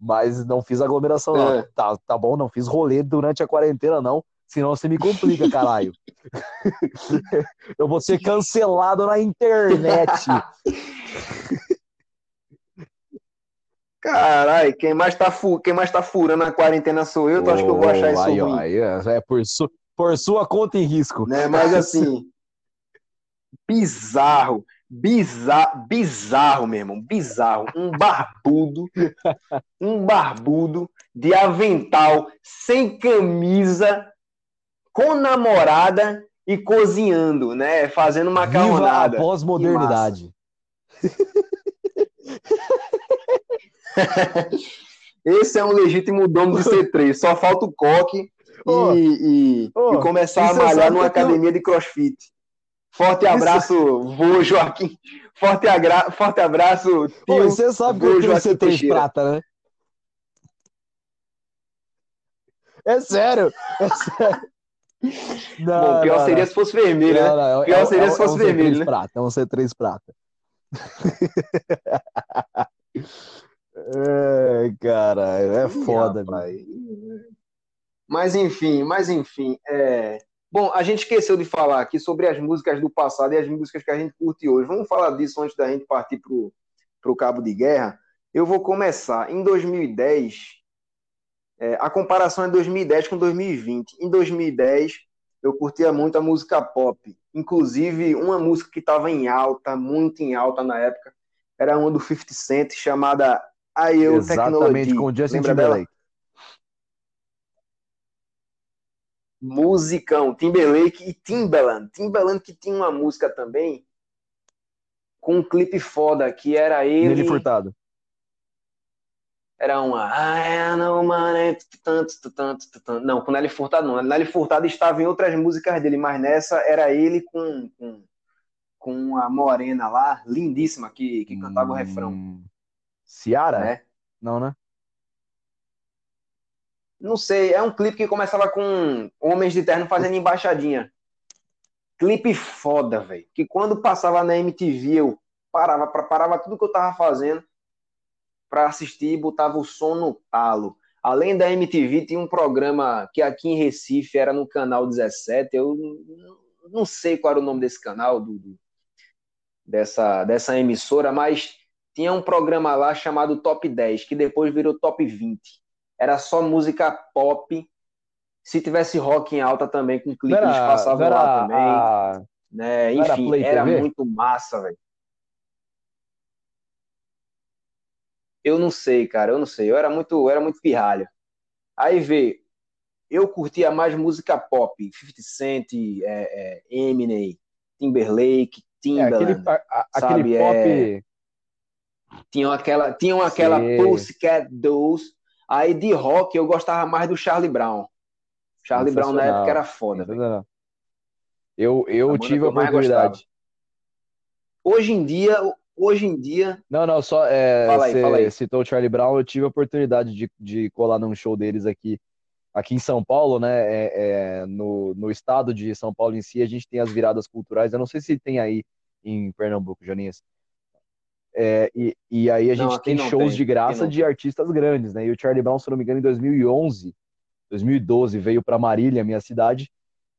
Mas não fiz aglomeração, não. É. Tá, tá bom, não fiz rolê durante a quarentena, não. Senão você me complica, caralho. eu vou ser cancelado na internet. Caralho, quem mais tá, fu quem mais tá furando a quarentena sou eu, tu oh, acha que eu vou achar isso aí, ruim? Aí, é, por, su por sua conta em risco. Né? Mas assim, bizarro, bizarro, bizarro, meu irmão, bizarro. Um barbudo, um barbudo de avental, sem camisa, com namorada e cozinhando, né? Fazendo uma macarronada. Viva a pós-modernidade. Esse é um legítimo dono do C3. Só falta o coque oh, e, e, oh, e, começar a malhar numa academia eu... de crossfit. Forte abraço, isso... vô Joaquim. Forte, agra... Forte abraço, tio. Oh, você sabe que eu tenho C3 Teixeira. prata, né? É sério, é sério. Não, Bom, pior não, seria não. se fosse vermelho, né? Não, pior é, seria é, se fosse é um vermelho, né? Prata, é um C3 prata. é, cara, é foda, pai. Mas enfim, mas enfim, é... Bom, a gente esqueceu de falar aqui sobre as músicas do passado e as músicas que a gente curte hoje. Vamos falar disso antes da gente partir pro, pro cabo de guerra. Eu vou começar. Em 2010, é, a comparação é 2010 com 2020. Em 2010, eu curtia muito a música pop. Inclusive, uma música que estava em alta, muito em alta na época, era uma do 50 Cent, chamada IO Exatamente, Technology. com o Justin Timberlake. Musicão, Timberlake e Timbaland. Timbaland que tinha uma música também com um clipe foda, que era ele... Nelly Furtado era uma I know money, não, com Nelly Furtado não, Nelly Furtado estava em outras músicas dele, mas nessa era ele com, com, com a morena lá, lindíssima, que, que cantava hum, o refrão. Ciara? Né? Não, né? Não sei, é um clipe que começava com homens de terno fazendo embaixadinha. Clipe foda, velho. Que quando passava na MTV eu parava, parava tudo que eu tava fazendo para assistir e botava o som no talo. Além da MTV, tinha um programa que aqui em Recife era no canal 17. Eu não sei qual era o nome desse canal, do, dessa, dessa emissora, mas tinha um programa lá chamado Top 10, que depois virou Top 20. Era só música pop. Se tivesse rock em alta também, com clipes era, passavam lá também. A... Né? Enfim, era, era muito massa, velho. Eu não sei, cara, eu não sei. Eu era muito, eu era muito pirralho. Aí vê, eu curtia mais música pop, 50 Cent, é, é, Eminem, Timberlake, Timbaland, é, aquele, a, aquele pop... Tinham aquela, tinham aquela Pussycat Dolls. Aí de rock eu gostava mais do Charlie Brown. Charlie Brown na época era foda. Eu, eu tive a oportunidade. Hoje em dia, hoje em dia. Não, não, só. É, fala aí, fala aí. citou o Charlie Brown, eu tive a oportunidade de, de colar num show deles aqui, aqui em São Paulo, né? É, é, no, no estado de São Paulo em si, a gente tem as viradas culturais. Eu não sei se tem aí em Pernambuco, Joninhas. É, e, e aí a gente não, tem shows tem, de graça de artistas grandes, né? E o Charlie Brown, se não me engano, em 2011, 2012, veio para Marília, minha cidade,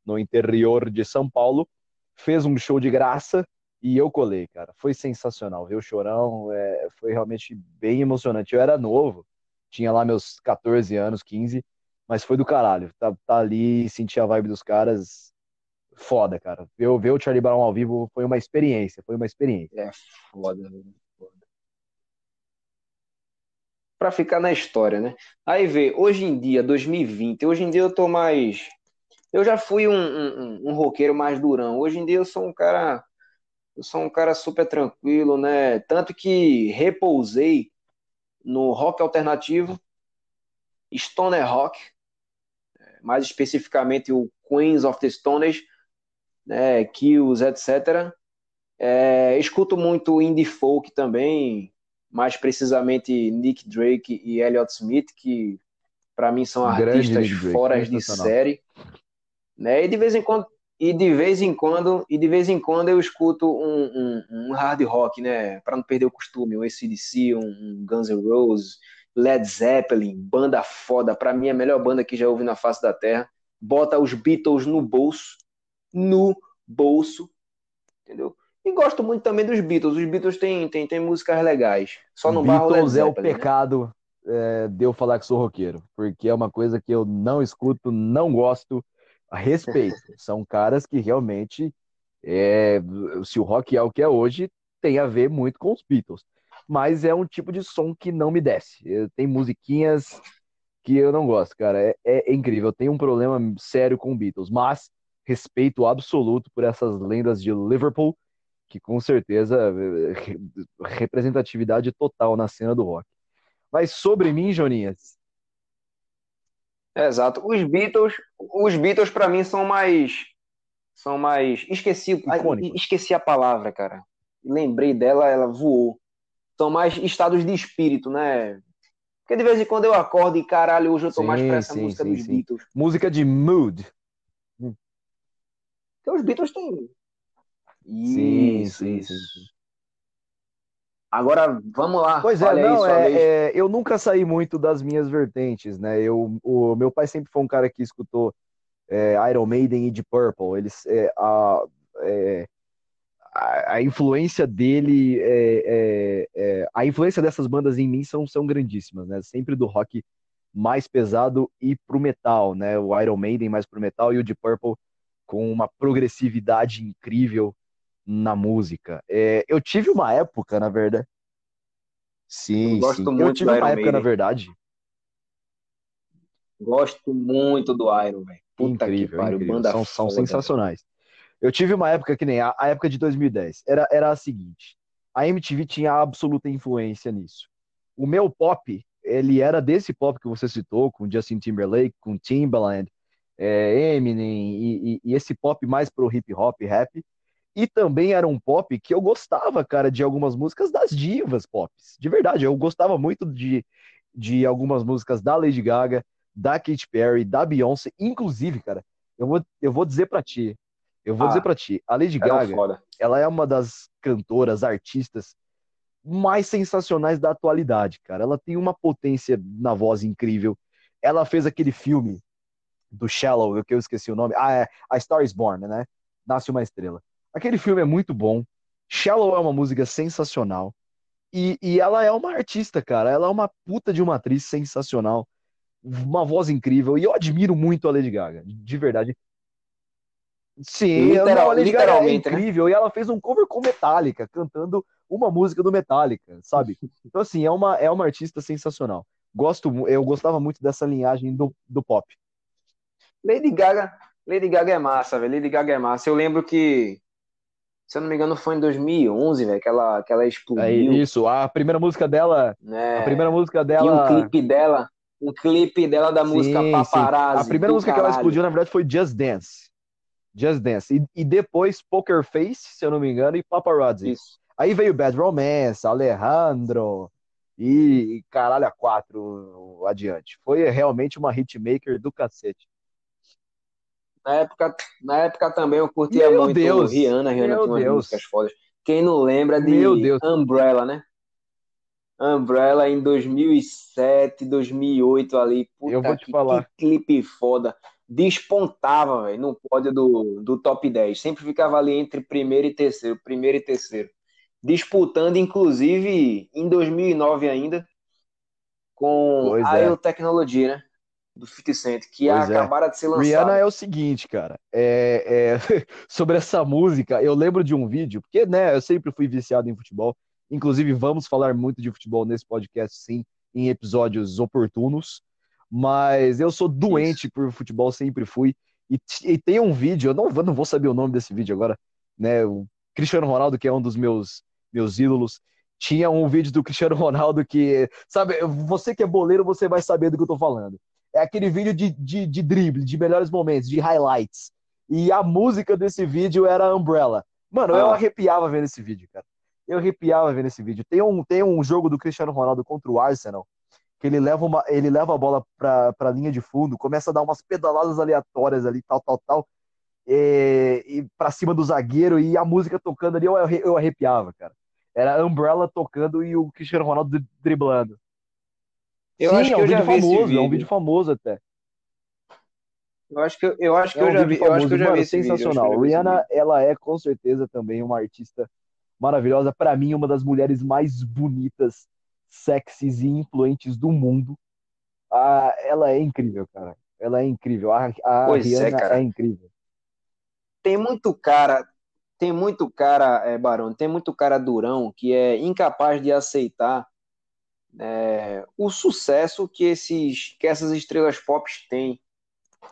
no interior de São Paulo, fez um show de graça e eu colei, cara. Foi sensacional. Ver o chorão é, foi realmente bem emocionante. Eu era novo, tinha lá meus 14 anos, 15, mas foi do caralho. Tá, tá ali, sentir a vibe dos caras. Foda, cara. Ver, ver o Charlie Brown ao vivo foi uma experiência. Foi uma experiência. É foda, foda. Pra ficar na história, né? Aí vê, hoje em dia, 2020, hoje em dia eu tô mais. Eu já fui um, um, um roqueiro mais durão. Hoje em dia eu sou um cara Eu sou um cara super tranquilo, né? Tanto que repousei no rock alternativo, stoner rock, mais especificamente o Queens of the Stoners, né, Kills, etc. É, escuto muito indie folk também, mais precisamente Nick Drake e Elliott Smith, que para mim são artistas fora de série, né? E de vez em quando e de vez em quando e de vez em quando eu escuto um, um, um hard rock, né? Para não perder o costume, um ACDC, um, um Guns N' Roses, Led Zeppelin, banda foda. Para mim a melhor banda que já houve na face da Terra. Bota os Beatles no bolso, no bolso, entendeu? E gosto muito também dos Beatles. Os Beatles têm, têm, têm músicas legais. Só não Beatles é o né? pecado né? é, de eu falar que sou roqueiro, porque é uma coisa que eu não escuto, não gosto, a respeito. São caras que realmente, é, se o rock é o que é hoje, tem a ver muito com os Beatles. Mas é um tipo de som que não me desce. Tem musiquinhas que eu não gosto, cara. É, é incrível. Eu tenho um problema sério com Beatles, mas respeito absoluto por essas lendas de Liverpool que com certeza representatividade total na cena do rock. Mas sobre mim, Joninhas. exato. Os Beatles, os Beatles para mim são mais são mais esqueci, esqueci a palavra, cara. Lembrei dela, ela voou. São mais estados de espírito, né? Porque de vez em quando eu acordo e caralho, hoje eu tô sim, mais pra essa sim, música sim, dos Beatles. Música de mood. Porque os Beatles têm isso, sim, isso. sim, Agora, vamos lá. Pois é, não, é, é, eu nunca saí muito das minhas vertentes, né? Eu, o meu pai sempre foi um cara que escutou é, Iron Maiden e Deep Purple. Eles, é, a, é, a, a, influência dele, é, a influência dessas bandas em mim são, são grandíssimas, né? Sempre do rock mais pesado e pro metal, né? O Iron Maiden mais pro metal e o Deep Purple com uma progressividade incrível na música. É, eu tive uma época, na verdade. Sim, eu sim. eu tive uma época, na verdade. Gosto muito do Iron, velho. Puta incrível, que pariu, banda São, são sensacionais. Eu tive uma época que nem a, a, época de 2010. Era, era a seguinte: a MTV tinha absoluta influência nisso. O meu pop, ele era desse pop que você citou, com Justin Timberlake, com Timbaland, é, Eminem, e, e, e, esse pop mais pro hip hop, rap. E também era um pop que eu gostava, cara, de algumas músicas das divas pop. De verdade, eu gostava muito de, de algumas músicas da Lady Gaga, da Katy Perry, da Beyoncé. Inclusive, cara, eu vou, eu vou dizer para ti, eu vou ah, dizer para ti, a Lady Gaga, ela é uma das cantoras, artistas mais sensacionais da atualidade, cara. Ela tem uma potência na voz incrível. Ela fez aquele filme do Shallow, que eu esqueci o nome. Ah, é A Star is Born, né? Nasce uma estrela. Aquele filme é muito bom. Shallow é uma música sensacional. E, e ela é uma artista, cara. Ela é uma puta de uma atriz sensacional. Uma voz incrível. E eu admiro muito a Lady Gaga, de verdade. Sim, Literal, a Lady Gaga é incrível. Né? E ela fez um cover com Metallica, cantando uma música do Metallica, sabe? Então, assim, é uma, é uma artista sensacional. Gosto, eu gostava muito dessa linhagem do, do pop. Lady Gaga, Lady Gaga é massa, velho. Lady Gaga é massa. Eu lembro que se eu não me engano, foi em 2011, velho, que ela, que ela explodiu. É isso, a primeira música dela. É, a primeira música dela. E um clipe dela. Um clipe dela da sim, música Paparazzi. Sim. A primeira música caralho. que ela explodiu, na verdade, foi Just Dance. Just Dance. E, e, depois Poker Face, se eu não me engano, e Paparazzi. Isso. Aí veio Bad Romance, Alejandro e, e caralho, a quatro adiante. Foi realmente uma hitmaker do cacete. Na época, na época também eu curtia Meu muito Deus. Rihanna, Rihanna Meu tinha umas Deus. músicas fodas. Quem não lembra de Meu Deus. Umbrella, né? Umbrella em 2007, 2008 ali. Puta eu vou te que, falar. que clipe foda. Despontava, velho, no pódio do, do top 10. Sempre ficava ali entre primeiro e terceiro, primeiro e terceiro. Disputando, inclusive, em 2009 ainda, com pois a é. Tecnologia, né? Do 50 Cent, que pois é. acabaram de ser lançado. Rihanna é o seguinte, cara, é, é... sobre essa música, eu lembro de um vídeo, porque, né, eu sempre fui viciado em futebol, inclusive vamos falar muito de futebol nesse podcast, sim, em episódios oportunos, mas eu sou doente Isso. por futebol, sempre fui, e, e, tem um vídeo, eu não, não vou saber o nome desse vídeo agora, né, Cristiano Ronaldo, que é um dos meus, meus ídolos, tinha um vídeo do Cristiano Ronaldo que, sabe, você que é boleiro, você vai saber do que eu tô falando. É aquele vídeo de, de, de drible, de melhores momentos, de highlights. E a música desse vídeo era Umbrella. Mano, ah. eu arrepiava vendo esse vídeo, cara. Eu arrepiava vendo esse vídeo. Tem um, tem um jogo do Cristiano Ronaldo contra o Arsenal, que ele leva, uma, ele leva a bola pra, pra linha de fundo, começa a dar umas pedaladas aleatórias ali, tal, tal, tal, e, e pra cima do zagueiro, e a música tocando ali, eu, eu arrepiava, cara. Era Umbrella tocando e o Cristiano Ronaldo driblando. Eu Sim, acho que é um vídeo famoso, vídeo. é um vídeo famoso até. Eu acho que eu, acho que é um eu já vi, famoso, eu acho que eu já mano, vi sensacional. Rihanna, ela é com certeza também uma artista maravilhosa, para mim uma das mulheres mais bonitas, sexys e influentes do mundo. Ah, ela é incrível, cara. Ela é incrível. A, a pois é, Rihanna é, é incrível. Tem muito cara, tem muito cara, é, Barão, tem muito cara durão que é incapaz de aceitar é, o sucesso que, esses, que essas estrelas pop têm.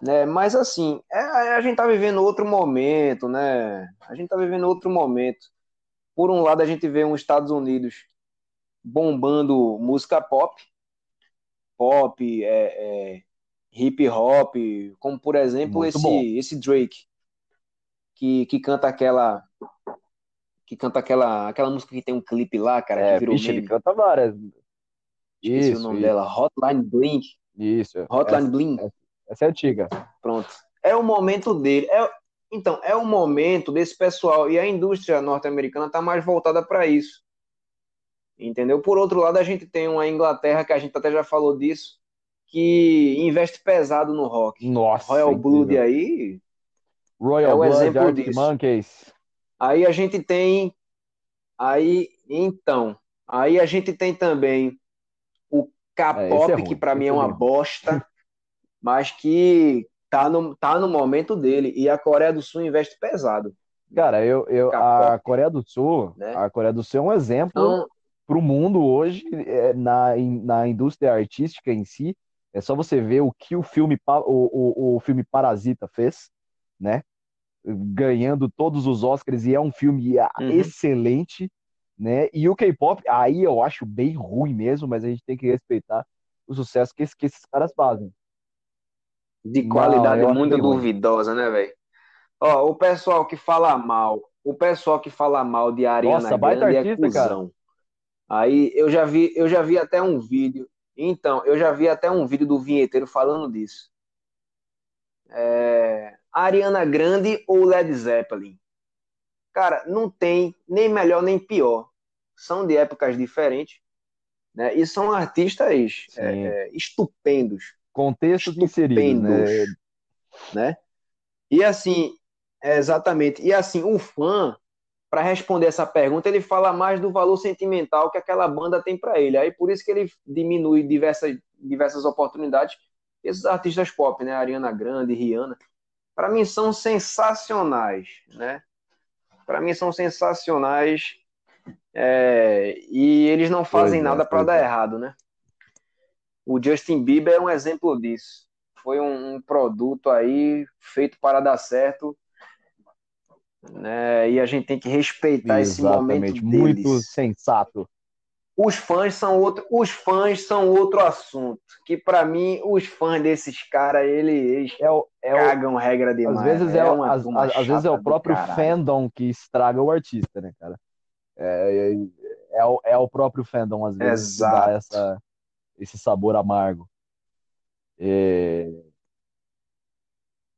Né? Mas assim, é, a gente tá vivendo outro momento, né? A gente tá vivendo outro momento. Por um lado, a gente vê os Estados Unidos bombando música pop, pop, é, é, hip hop, como por exemplo esse, esse Drake que, que canta aquela. Que canta aquela, aquela música que tem um clipe lá, cara, é, que virou bicho, ele canta várias. Esqueci isso, o nome isso. dela. Hotline Blink. Isso. Hotline essa, Blink. Essa é antiga. Pronto. É o momento dele. É, então, é o momento desse pessoal. E a indústria norte-americana está mais voltada para isso. Entendeu? Por outro lado, a gente tem uma Inglaterra, que a gente até já falou disso, que investe pesado no rock. Nossa. Royal Blood aí Royal é o Blood, exemplo disso. Monkeys. Aí a gente tem. Aí, então. Aí a gente tem também K-pop, é, é que para mim é uma bosta, mas que tá no, tá no momento dele. E a Coreia do Sul investe pesado. Cara, eu, eu a Coreia do Sul, né? a Coreia do Sul é um exemplo então, para o mundo hoje é, na, na indústria artística em si. É só você ver o que o filme o, o, o filme Parasita fez, né? ganhando todos os Oscars e é um filme ah, uhum. excelente, né? E o K-pop, aí eu acho bem ruim mesmo, mas a gente tem que respeitar o sucesso que, que esses caras fazem. De qualidade Não, muito duvidosa, né, velho? Ó, o pessoal que fala mal, o pessoal que fala mal de Ariana Nossa, Grande é artista, é cuzão. Cara. Aí eu já vi, eu já vi até um vídeo. Então, eu já vi até um vídeo do vinheteiro falando disso. É, Ariana Grande ou Led Zeppelin? Cara, não tem nem melhor nem pior. São de épocas diferentes, né? E são artistas é, é, estupendos. Contextos inseridos, né? né? E assim, é, exatamente. E assim, o fã, para responder essa pergunta, ele fala mais do valor sentimental que aquela banda tem para ele. Aí por isso que ele diminui diversas, diversas oportunidades. Esses artistas pop, né? Ariana Grande, Rihanna para mim são sensacionais, né? Para mim são sensacionais é, e eles não fazem pois é, nada para dar é. errado, né? O Justin Bieber é um exemplo disso. Foi um, um produto aí feito para dar certo, né? E a gente tem que respeitar Exatamente, esse momento deles. Muito sensato. Os fãs são outro, os fãs são outro assunto. Que para mim os fãs desses caras eles é o, é cagam o, regra demais. Às vezes é, é uma, às, às vezes é o próprio fandom que estraga o artista, né, cara? É, é, é, o, é o próprio fandom às vezes Exato. que dá essa, esse sabor amargo. É...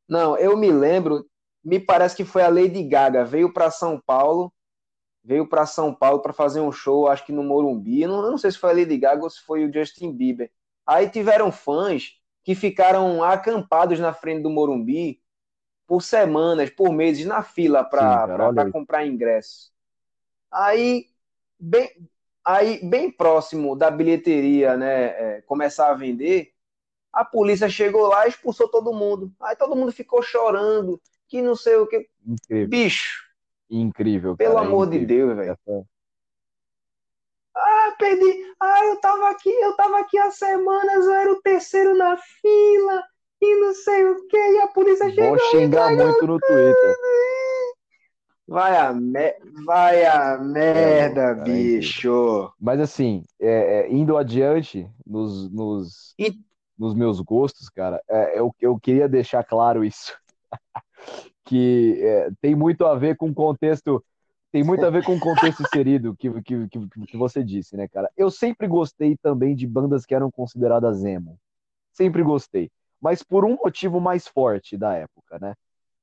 Não, eu me lembro, me parece que foi a Lady Gaga veio para São Paulo veio para São Paulo para fazer um show, acho que no Morumbi. não, não sei se foi a Lady Gaga ou se foi o Justin Bieber. Aí tiveram fãs que ficaram acampados na frente do Morumbi por semanas, por meses, na fila para comprar ingresso. Aí bem, aí, bem próximo da bilheteria né, é, começar a vender, a polícia chegou lá e expulsou todo mundo. Aí todo mundo ficou chorando, que não sei o que. Incrível. Bicho, Incrível. Pelo amor incrível. de Deus, velho. Essa... Ah, perdi. Ah, eu tava aqui, eu tava aqui há semanas, eu era o terceiro na fila e não sei o que, e a polícia chegou. Vão xingar muito no Twitter. Vai a, me... Vai a merda, é, bicho. Mas assim, é, é, indo adiante nos, nos, e... nos meus gostos, cara, é, eu, eu queria deixar claro isso. que é, tem muito a ver com o contexto. Tem muito a ver com o contexto inserido que, que, que, que você disse, né, cara? Eu sempre gostei também de bandas que eram consideradas emo. Sempre gostei. Mas por um motivo mais forte da época, né?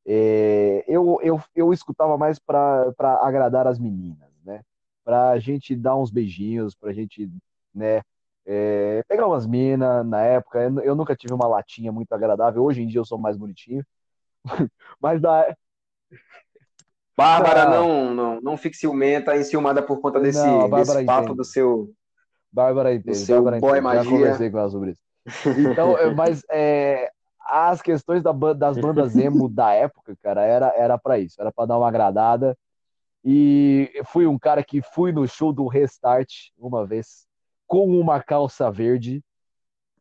É, eu, eu, eu escutava mais para agradar as meninas, né? Para a gente dar uns beijinhos, para a gente, né? É, pegar umas minas na época. Eu, nunca tive uma latinha muito agradável. Hoje em dia eu sou mais bonitinho. Mas da. Bárbara não, não, não fique ciumenta, enciumada por conta desse, não, desse papo do seu. Bárbara entende. Do seu Bárbara boy entende. magia. Já conversei com ela sobre isso. Então, mas é, as questões da, das bandas emo da época, cara, era era para isso, era para dar uma agradada. E fui um cara que fui no show do Restart uma vez com uma calça verde.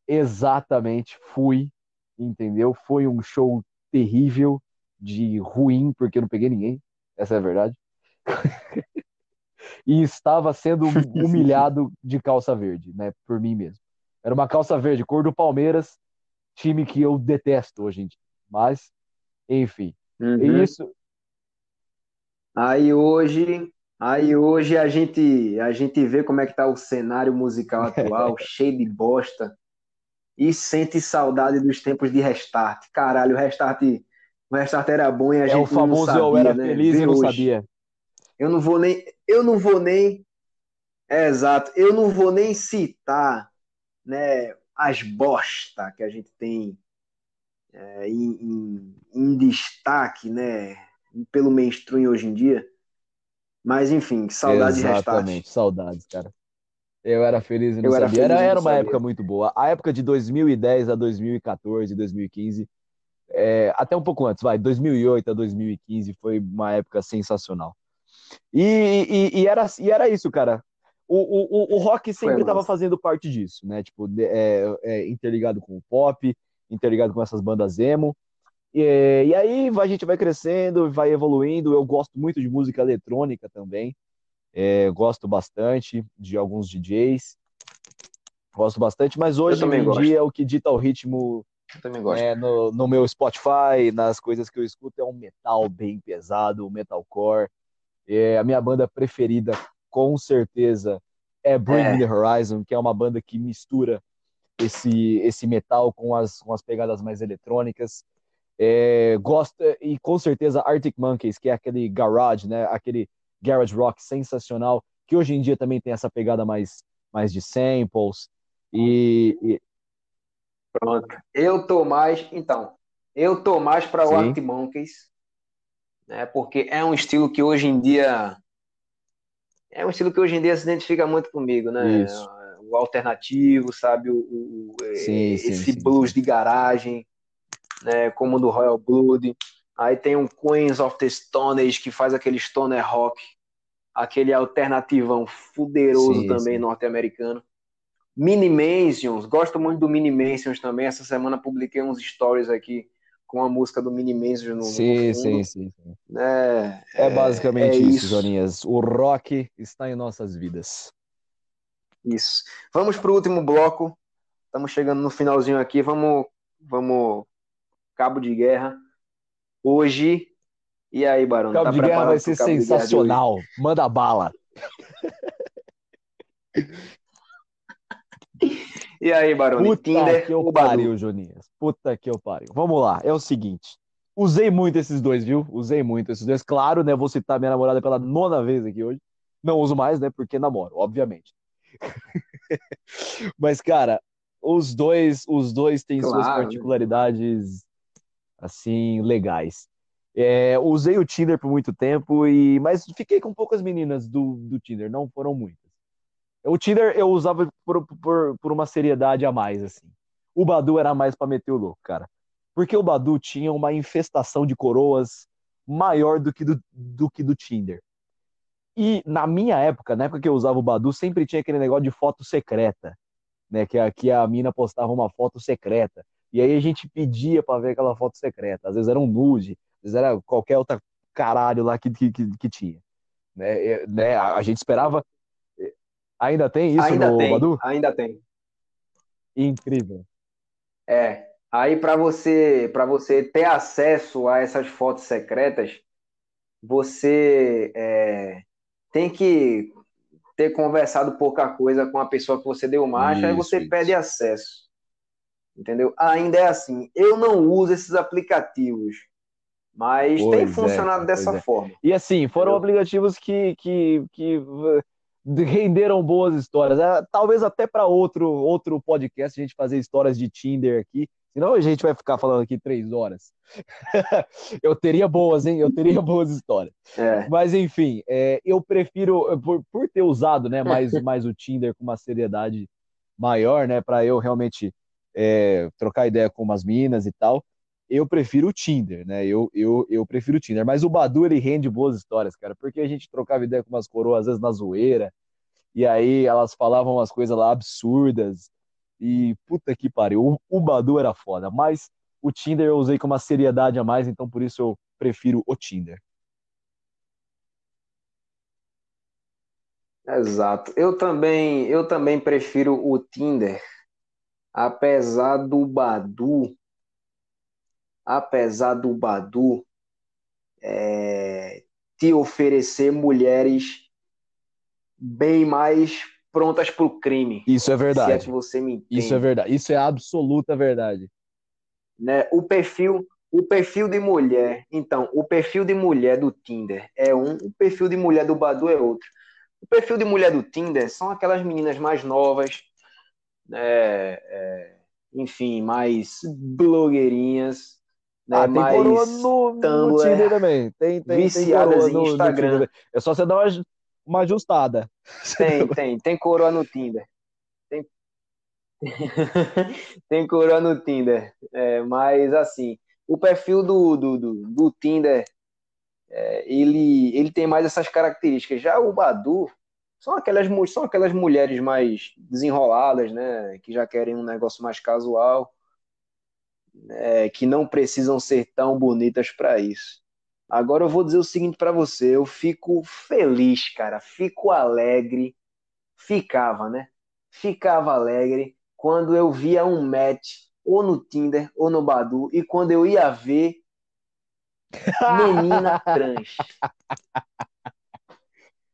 Exatamente, fui, entendeu? Foi um show terrível, de ruim, porque eu não peguei ninguém, essa é a verdade. e estava sendo humilhado de calça verde, né, por mim mesmo. Era uma calça verde, cor do Palmeiras, time que eu detesto hoje em dia. Mas, enfim. Uhum. Isso. Aí hoje, aí hoje a gente, a gente vê como é que tá o cenário musical atual, cheio de bosta. E sente saudade dos tempos de restart. Caralho, o restart, o restart era bom e a é gente o famoso não sabia, eu era né? feliz e não hoje. sabia. Eu não vou nem, eu não vou nem, é, exato, eu não vou nem citar, né, as bosta que a gente tem é, em, em, destaque, né, pelo mainstream hoje em dia. Mas enfim, saudades Exatamente, de saudades, cara. Eu era feliz e não eu sabia. Era, era, era uma sabia. época muito boa. A época de 2010 a 2014, 2015, é, até um pouco antes, vai, 2008 a 2015 foi uma época sensacional. E, e, e, era, e era isso, cara o, o, o rock sempre estava fazendo parte disso, né? Tipo, é, é, interligado com o pop, interligado com essas bandas emo. E, e, aí a gente vai crescendo, vai evoluindo. Eu gosto muito de música eletrônica também. É, gosto bastante de alguns DJs. Gosto bastante, mas hoje em gosto. dia o que dita o ritmo é, no, no, meu Spotify, nas coisas que eu escuto, é um metal bem pesado, um metalcore. É, a minha banda preferida com certeza é Bring é. Me The Horizon, que é uma banda que mistura esse, esse metal com as, com as pegadas mais eletrônicas. É, gosta e com certeza Arctic Monkeys, que é aquele garage, né? Aquele garage rock sensacional, que hoje em dia também tem essa pegada mais, mais de samples. E, e... Pronto. Eu tô mais, então, eu tô mais para o Arctic Monkeys, né? Porque é um estilo que hoje em dia é um estilo que hoje em dia se identifica muito comigo, né? Isso. O alternativo, sabe? O, o sim, esse sim, blues sim. de garagem, né? Como o do Royal Blood. Aí tem um Queens of the Stone Age que faz aquele stoner rock, aquele alternativão fuderoso também norte-americano. Mini Mansions, gosto muito do Mini Mansions também. Essa semana publiquei uns stories aqui com a música do Mini Mansion no, sim, no sim, sim, sim. É, é, é basicamente é isso, isso, Joninhas. O rock está em nossas vidas. Isso. Vamos para o último bloco. Estamos chegando no finalzinho aqui. Vamos, vamos. Cabo de guerra. Hoje. E aí, Barão? Cabo tá de guerra vai ser sensacional. Manda bala. E aí, Baroni? Puta Tinder que eu pariu, Joninhas. Puta que eu pariu. Vamos lá, é o seguinte. Usei muito esses dois, viu? Usei muito esses dois. Claro, né? Vou citar minha namorada pela nona vez aqui hoje. Não uso mais, né? Porque namoro, obviamente. Mas, cara, os dois, os dois têm claro, suas particularidades, assim, legais. É, usei o Tinder por muito tempo, e mas fiquei com poucas meninas do, do Tinder, não foram muitas. O Tinder eu usava por, por, por uma seriedade a mais, assim. O Badu era mais para meter o louco, cara. Porque o Badu tinha uma infestação de coroas maior do que do, do que do Tinder. E na minha época, na época que eu usava o Badu, sempre tinha aquele negócio de foto secreta, né? Que a, que a mina postava uma foto secreta. E aí a gente pedia para ver aquela foto secreta. Às vezes era um nude, às vezes era qualquer outra caralho lá que, que, que tinha. Né? Né? A gente esperava. Ainda tem isso ainda no tem, Badu? Ainda tem. Incrível. É. Aí para você, para você ter acesso a essas fotos secretas, você é, tem que ter conversado pouca coisa com a pessoa que você deu marcha, aí você isso. pede acesso. Entendeu? Ainda é assim. Eu não uso esses aplicativos, mas pois tem é, funcionado dessa é. forma. E assim, foram entendeu? aplicativos que, que, que renderam boas histórias. É, talvez até para outro, outro podcast a gente fazer histórias de Tinder aqui. Senão a gente vai ficar falando aqui três horas. eu teria boas, hein? Eu teria boas histórias. É. Mas, enfim, é, eu prefiro, por, por ter usado né, mais, mais o Tinder com uma seriedade maior, né? Para eu realmente é, trocar ideia com umas minas e tal, eu prefiro o Tinder, né? Eu, eu, eu prefiro o Tinder. Mas o Badu, ele rende boas histórias, cara, porque a gente trocava ideia com umas coroas, às vezes na zoeira, e aí elas falavam umas coisas lá absurdas, e puta que pariu, o, Badu era foda, mas o Tinder eu usei com uma seriedade a mais, então por isso eu prefiro o Tinder. Exato. Eu também, eu também prefiro o Tinder, apesar do Badu, apesar do Badu é, te oferecer mulheres bem mais prontas para o crime. Isso é verdade. Se é que você me entende. Isso é verdade. Isso é absoluta verdade. Né? O perfil, o perfil de mulher. Então, o perfil de mulher do Tinder é um, o perfil de mulher do Badu é outro. O perfil de mulher do Tinder são aquelas meninas mais novas, né? É, enfim, mais blogueirinhas. Né? Ah, tem coroa no, no Tinder também. Tem, tem, viciadas tem em Instagram. No é só você dar uma uma ajustada. Tem, tem. Tem coroa no Tinder. Tem, tem coroa no Tinder. É, mas, assim, o perfil do, do, do, do Tinder, é, ele, ele tem mais essas características. Já o Badu são aquelas, são aquelas mulheres mais desenroladas, né? Que já querem um negócio mais casual. É, que não precisam ser tão bonitas para isso. Agora eu vou dizer o seguinte para você, eu fico feliz, cara, fico alegre, ficava, né? Ficava alegre quando eu via um match ou no Tinder ou no Badu e quando eu ia ver menina trans.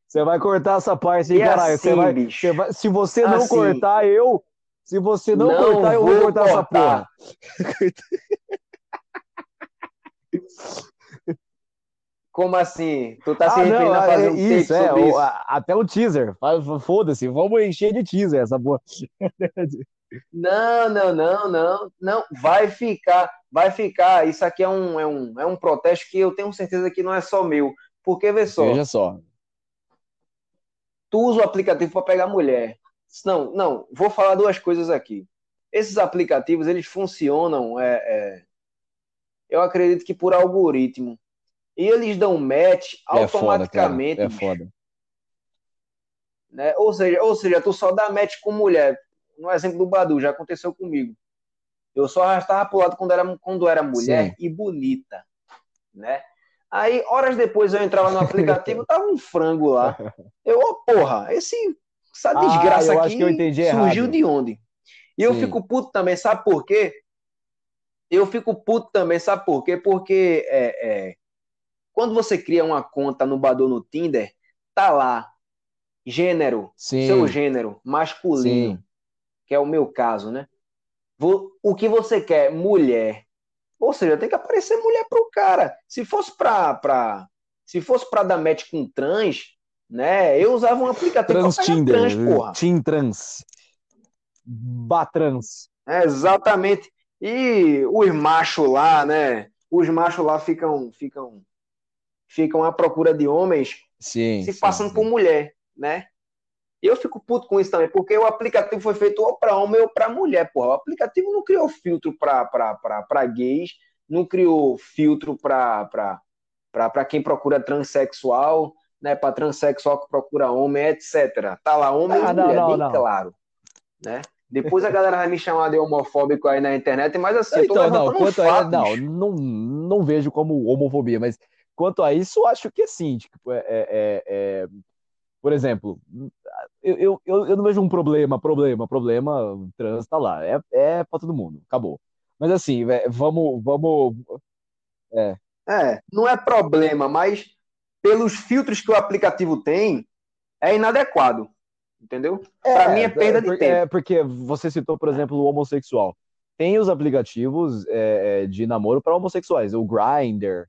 Você vai cortar essa parte aí, caralho. Assim, você vai, você vai, se você não assim, cortar, eu. Se você não, não cortar, eu vou cortar, essa porra. Como assim? Tu tá se ah, referindo não, a fazer um isso, é, isso? até o teaser. Foda-se, vamos encher de teaser essa porra. Não, não, não, não, não. Vai ficar, vai ficar. Isso aqui é um, é um, é um protesto que eu tenho certeza que não é só meu. Porque, vê só. Veja só. Tu usa o aplicativo para pegar mulher. Não, não, vou falar duas coisas aqui. Esses aplicativos, eles funcionam, é, é, eu acredito que por algoritmo e eles dão match automaticamente. É foda. É foda. Né? Ou, seja, ou seja, tu só dá match com mulher. No exemplo do Badu, já aconteceu comigo. Eu só arrastava pro lado quando era, quando era mulher Sim. e bonita. Né? Aí, horas depois, eu entrava no aplicativo, tava um frango lá. Eu, oh, porra, esse, essa ah, desgraça ah, aqui surgiu errado. de onde? E Sim. eu fico puto também, sabe por quê? Eu fico puto também, sabe por quê? Porque é, é, quando você cria uma conta no Badu no Tinder, tá lá gênero, Sim. seu gênero masculino, Sim. que é o meu caso, né? O que você quer, mulher. Ou seja, tem que aparecer mulher pro cara. Se fosse pra, pra se fosse para dar match com trans, né? Eu usava um aplicativo trans Tinder, trans, porra. Tim trans. Batrans. É, exatamente. E os machos lá, né? Os machos lá ficam ficam ficam à procura de homens sim, se passando sim, por mulher, né? Eu fico puto com isso também, porque o aplicativo foi feito ou para homem ou para mulher, porra. O aplicativo não criou filtro para gays, não criou filtro para quem procura transexual, né? Para transexual que procura homem, etc. Tá lá homem ah, e mulher, não, bem não. claro, né? Depois a galera vai me chamar de homofóbico aí na internet, mas assim, então, não, quanto é, não, não, não vejo como homofobia, mas quanto a isso, acho que sim. Tipo, é, é, é, por exemplo, eu, eu, eu não vejo um problema, problema, problema, trans tá lá. É, é pra todo mundo, acabou. Mas assim, vamos. vamos é. é, não é problema, mas pelos filtros que o aplicativo tem, é inadequado. Entendeu? É, para mim é perda de é, tempo. É porque você citou, por exemplo, o homossexual. Tem os aplicativos é, é de namoro para homossexuais, o Grindr,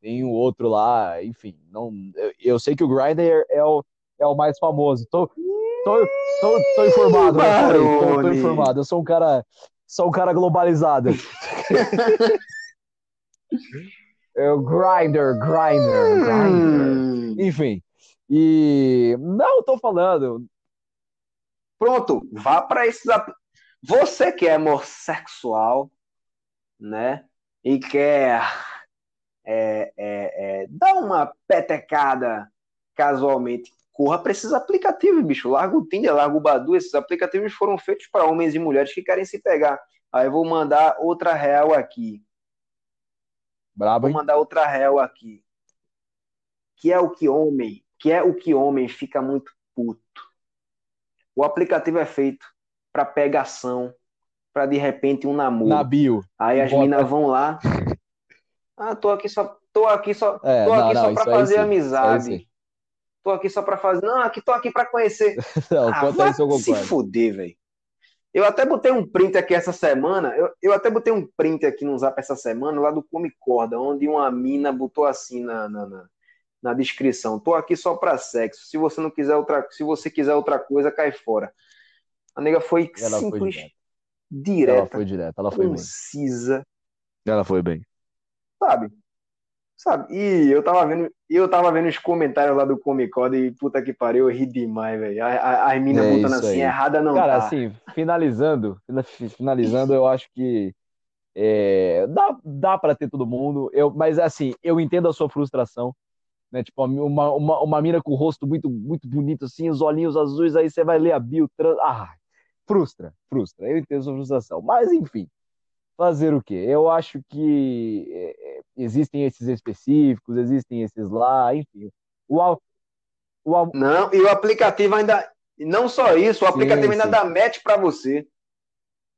tem o outro lá, enfim. Não, eu, eu sei que o Grindr é o, é o mais famoso. Tô, tô, tô, tô informado, né? tô, tô, informado. Eu sou um cara, sou um cara globalizado. é o Grindr, Grindr, Grindr. Hum. Enfim. E não tô falando. Pronto, vá para esses você que é homossexual, né? E quer é, é, é, dar uma petecada casualmente corra para esses aplicativos, bicho. Larga o Tinder, larga o Badu. Esses aplicativos foram feitos para homens e mulheres que querem se pegar. Aí eu vou mandar outra real aqui. Brabo, Vou mandar outra real aqui. Que é o que homem, que é o que homem fica muito puto. O aplicativo é feito para pegação, para de repente um namoro. Na bio. Aí as meninas vão lá. Ah, tô aqui só, tô aqui só, é, tô aqui não, só para fazer amizade. Tô aqui só para fazer. Não, aqui tô aqui para conhecer. não, ah, vai se fuder, velho. Eu até botei um print aqui essa semana. Eu, eu até botei um print aqui no Zap essa semana, lá do Come Corda, onde uma mina botou assim na, na, na, na descrição: tô aqui só para sexo. Se você não quiser outra, se você quiser outra coisa, cai fora. A nega foi ela simples, foi direta, ela foi direta, ela foi concisa. Bem. Ela foi bem. Sabe? Sabe? E eu tava vendo, eu tava vendo os comentários lá do Comic Con e puta que pariu, eu ri demais, velho. As minas é botando assim, aí. errada não Cara, tá. assim, finalizando, finalizando, eu acho que é, dá, dá para ter todo mundo, eu, mas assim, eu entendo a sua frustração, né? Tipo, uma, uma, uma mina com o rosto muito, muito bonito, assim, os olhinhos azuis, aí você vai ler a bio, trans... ah, frustra, frustra, eu entendo a sua frustração, mas enfim, fazer o quê? Eu acho que é, é, existem esses específicos, existem esses lá, enfim. O, o, não, e o aplicativo ainda. Não só isso, o aplicativo sim, ainda sim. dá match para você.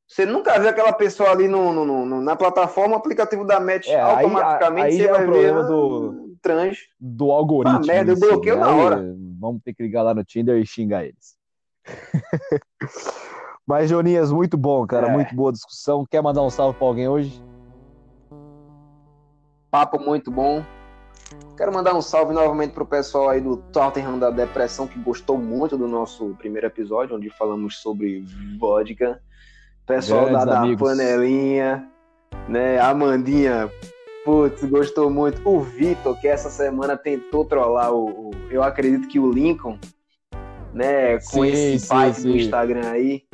Você nunca vê aquela pessoa ali no, no, no, na plataforma, o aplicativo dá match é, automaticamente. Aí, aí você é vai o problema ver, do, trans. Do algoritmo. Ah, merda, eu bloqueio na hora. Vamos ter que ligar lá no Tinder e xingar eles. Mas, Joninhas, muito bom, cara. É. Muito boa discussão. Quer mandar um salve para alguém hoje? Papo muito bom. Quero mandar um salve novamente pro pessoal aí do Tottenham da Depressão, que gostou muito do nosso primeiro episódio, onde falamos sobre vodka. Pessoal da, da Panelinha, né? Amandinha, putz, gostou muito. O Vitor, que essa semana tentou trollar o, o, Eu acredito que o Lincoln, né? Com sim, esse pai do Instagram aí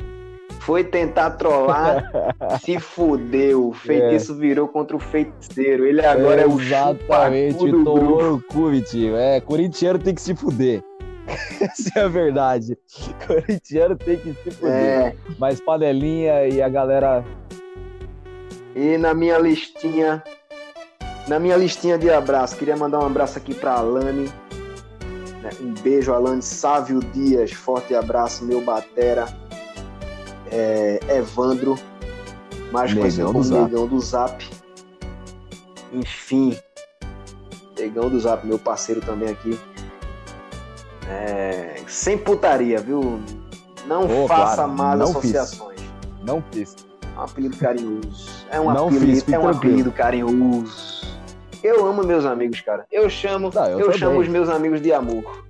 foi tentar trollar, se fudeu. O feitiço é. virou contra o feiticeiro. Ele agora é, é o Exatamente, tomou no cu, Vitinho. É, corintiano tem que se fuder. Essa é a verdade. Corintiano tem que se fuder. É. Mas panelinha e a galera. E na minha listinha. Na minha listinha de abraço, queria mandar um abraço aqui pra Alane. Né? Um beijo, Alane Sávio Dias. Forte abraço, meu batera é, Evandro, mais conhecido como Negão do Zap. Enfim, Negão do Zap, meu parceiro também aqui. É, sem putaria, viu? Não oh, faça claro, más não associações. Fiz. Não fiz. É um apelido carinhoso. É um, não apelido, fiz, é um apelido carinhoso. Eu amo meus amigos, cara. Eu chamo, não, eu, eu chamo os meus amigos de amor.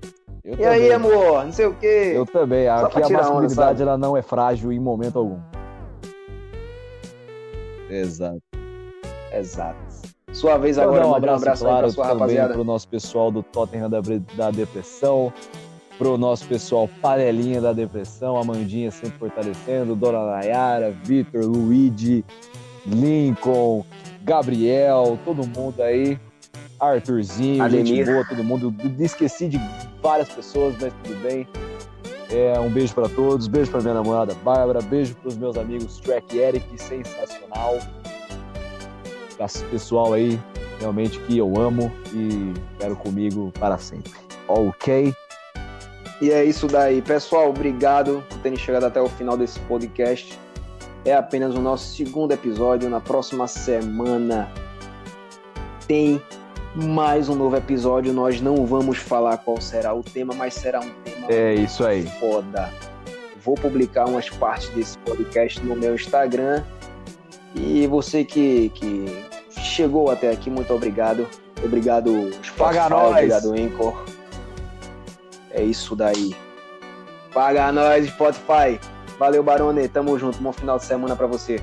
Eu e também. aí, amor? Não sei o quê. Eu também. Aqui a masculinidade ela não é frágil em momento algum. Exato. Exato. Sua vez agora, um abraço, um abraço claro, sua também rapaziada. Pro nosso pessoal do Tottenham da, da Depressão, pro nosso pessoal Panelinha da Depressão, Amandinha sempre fortalecendo, Dona Nayara, Vitor, Luigi, Lincoln, Gabriel, todo mundo aí. Arthurzinho, Ademir. gente boa, todo mundo. Esqueci de várias pessoas, mas tudo bem. É, um beijo para todos, beijo para minha namorada Bárbara, beijo para os meus amigos Track Eric, sensacional. Pessoal aí, realmente que eu amo e quero comigo para sempre. Ok? E é isso daí. Pessoal, obrigado por terem chegado até o final desse podcast. É apenas o nosso segundo episódio. Na próxima semana tem mais um novo episódio. Nós não vamos falar qual será o tema, mas será um tema é isso aí. foda. Vou publicar umas partes desse podcast no meu Instagram. E você que, que chegou até aqui, muito obrigado. Obrigado, Spotify, Paga nós. obrigado, Anchor. É isso daí. Paga nós, Spotify. Valeu, Barone. Tamo junto. Bom final de semana para você.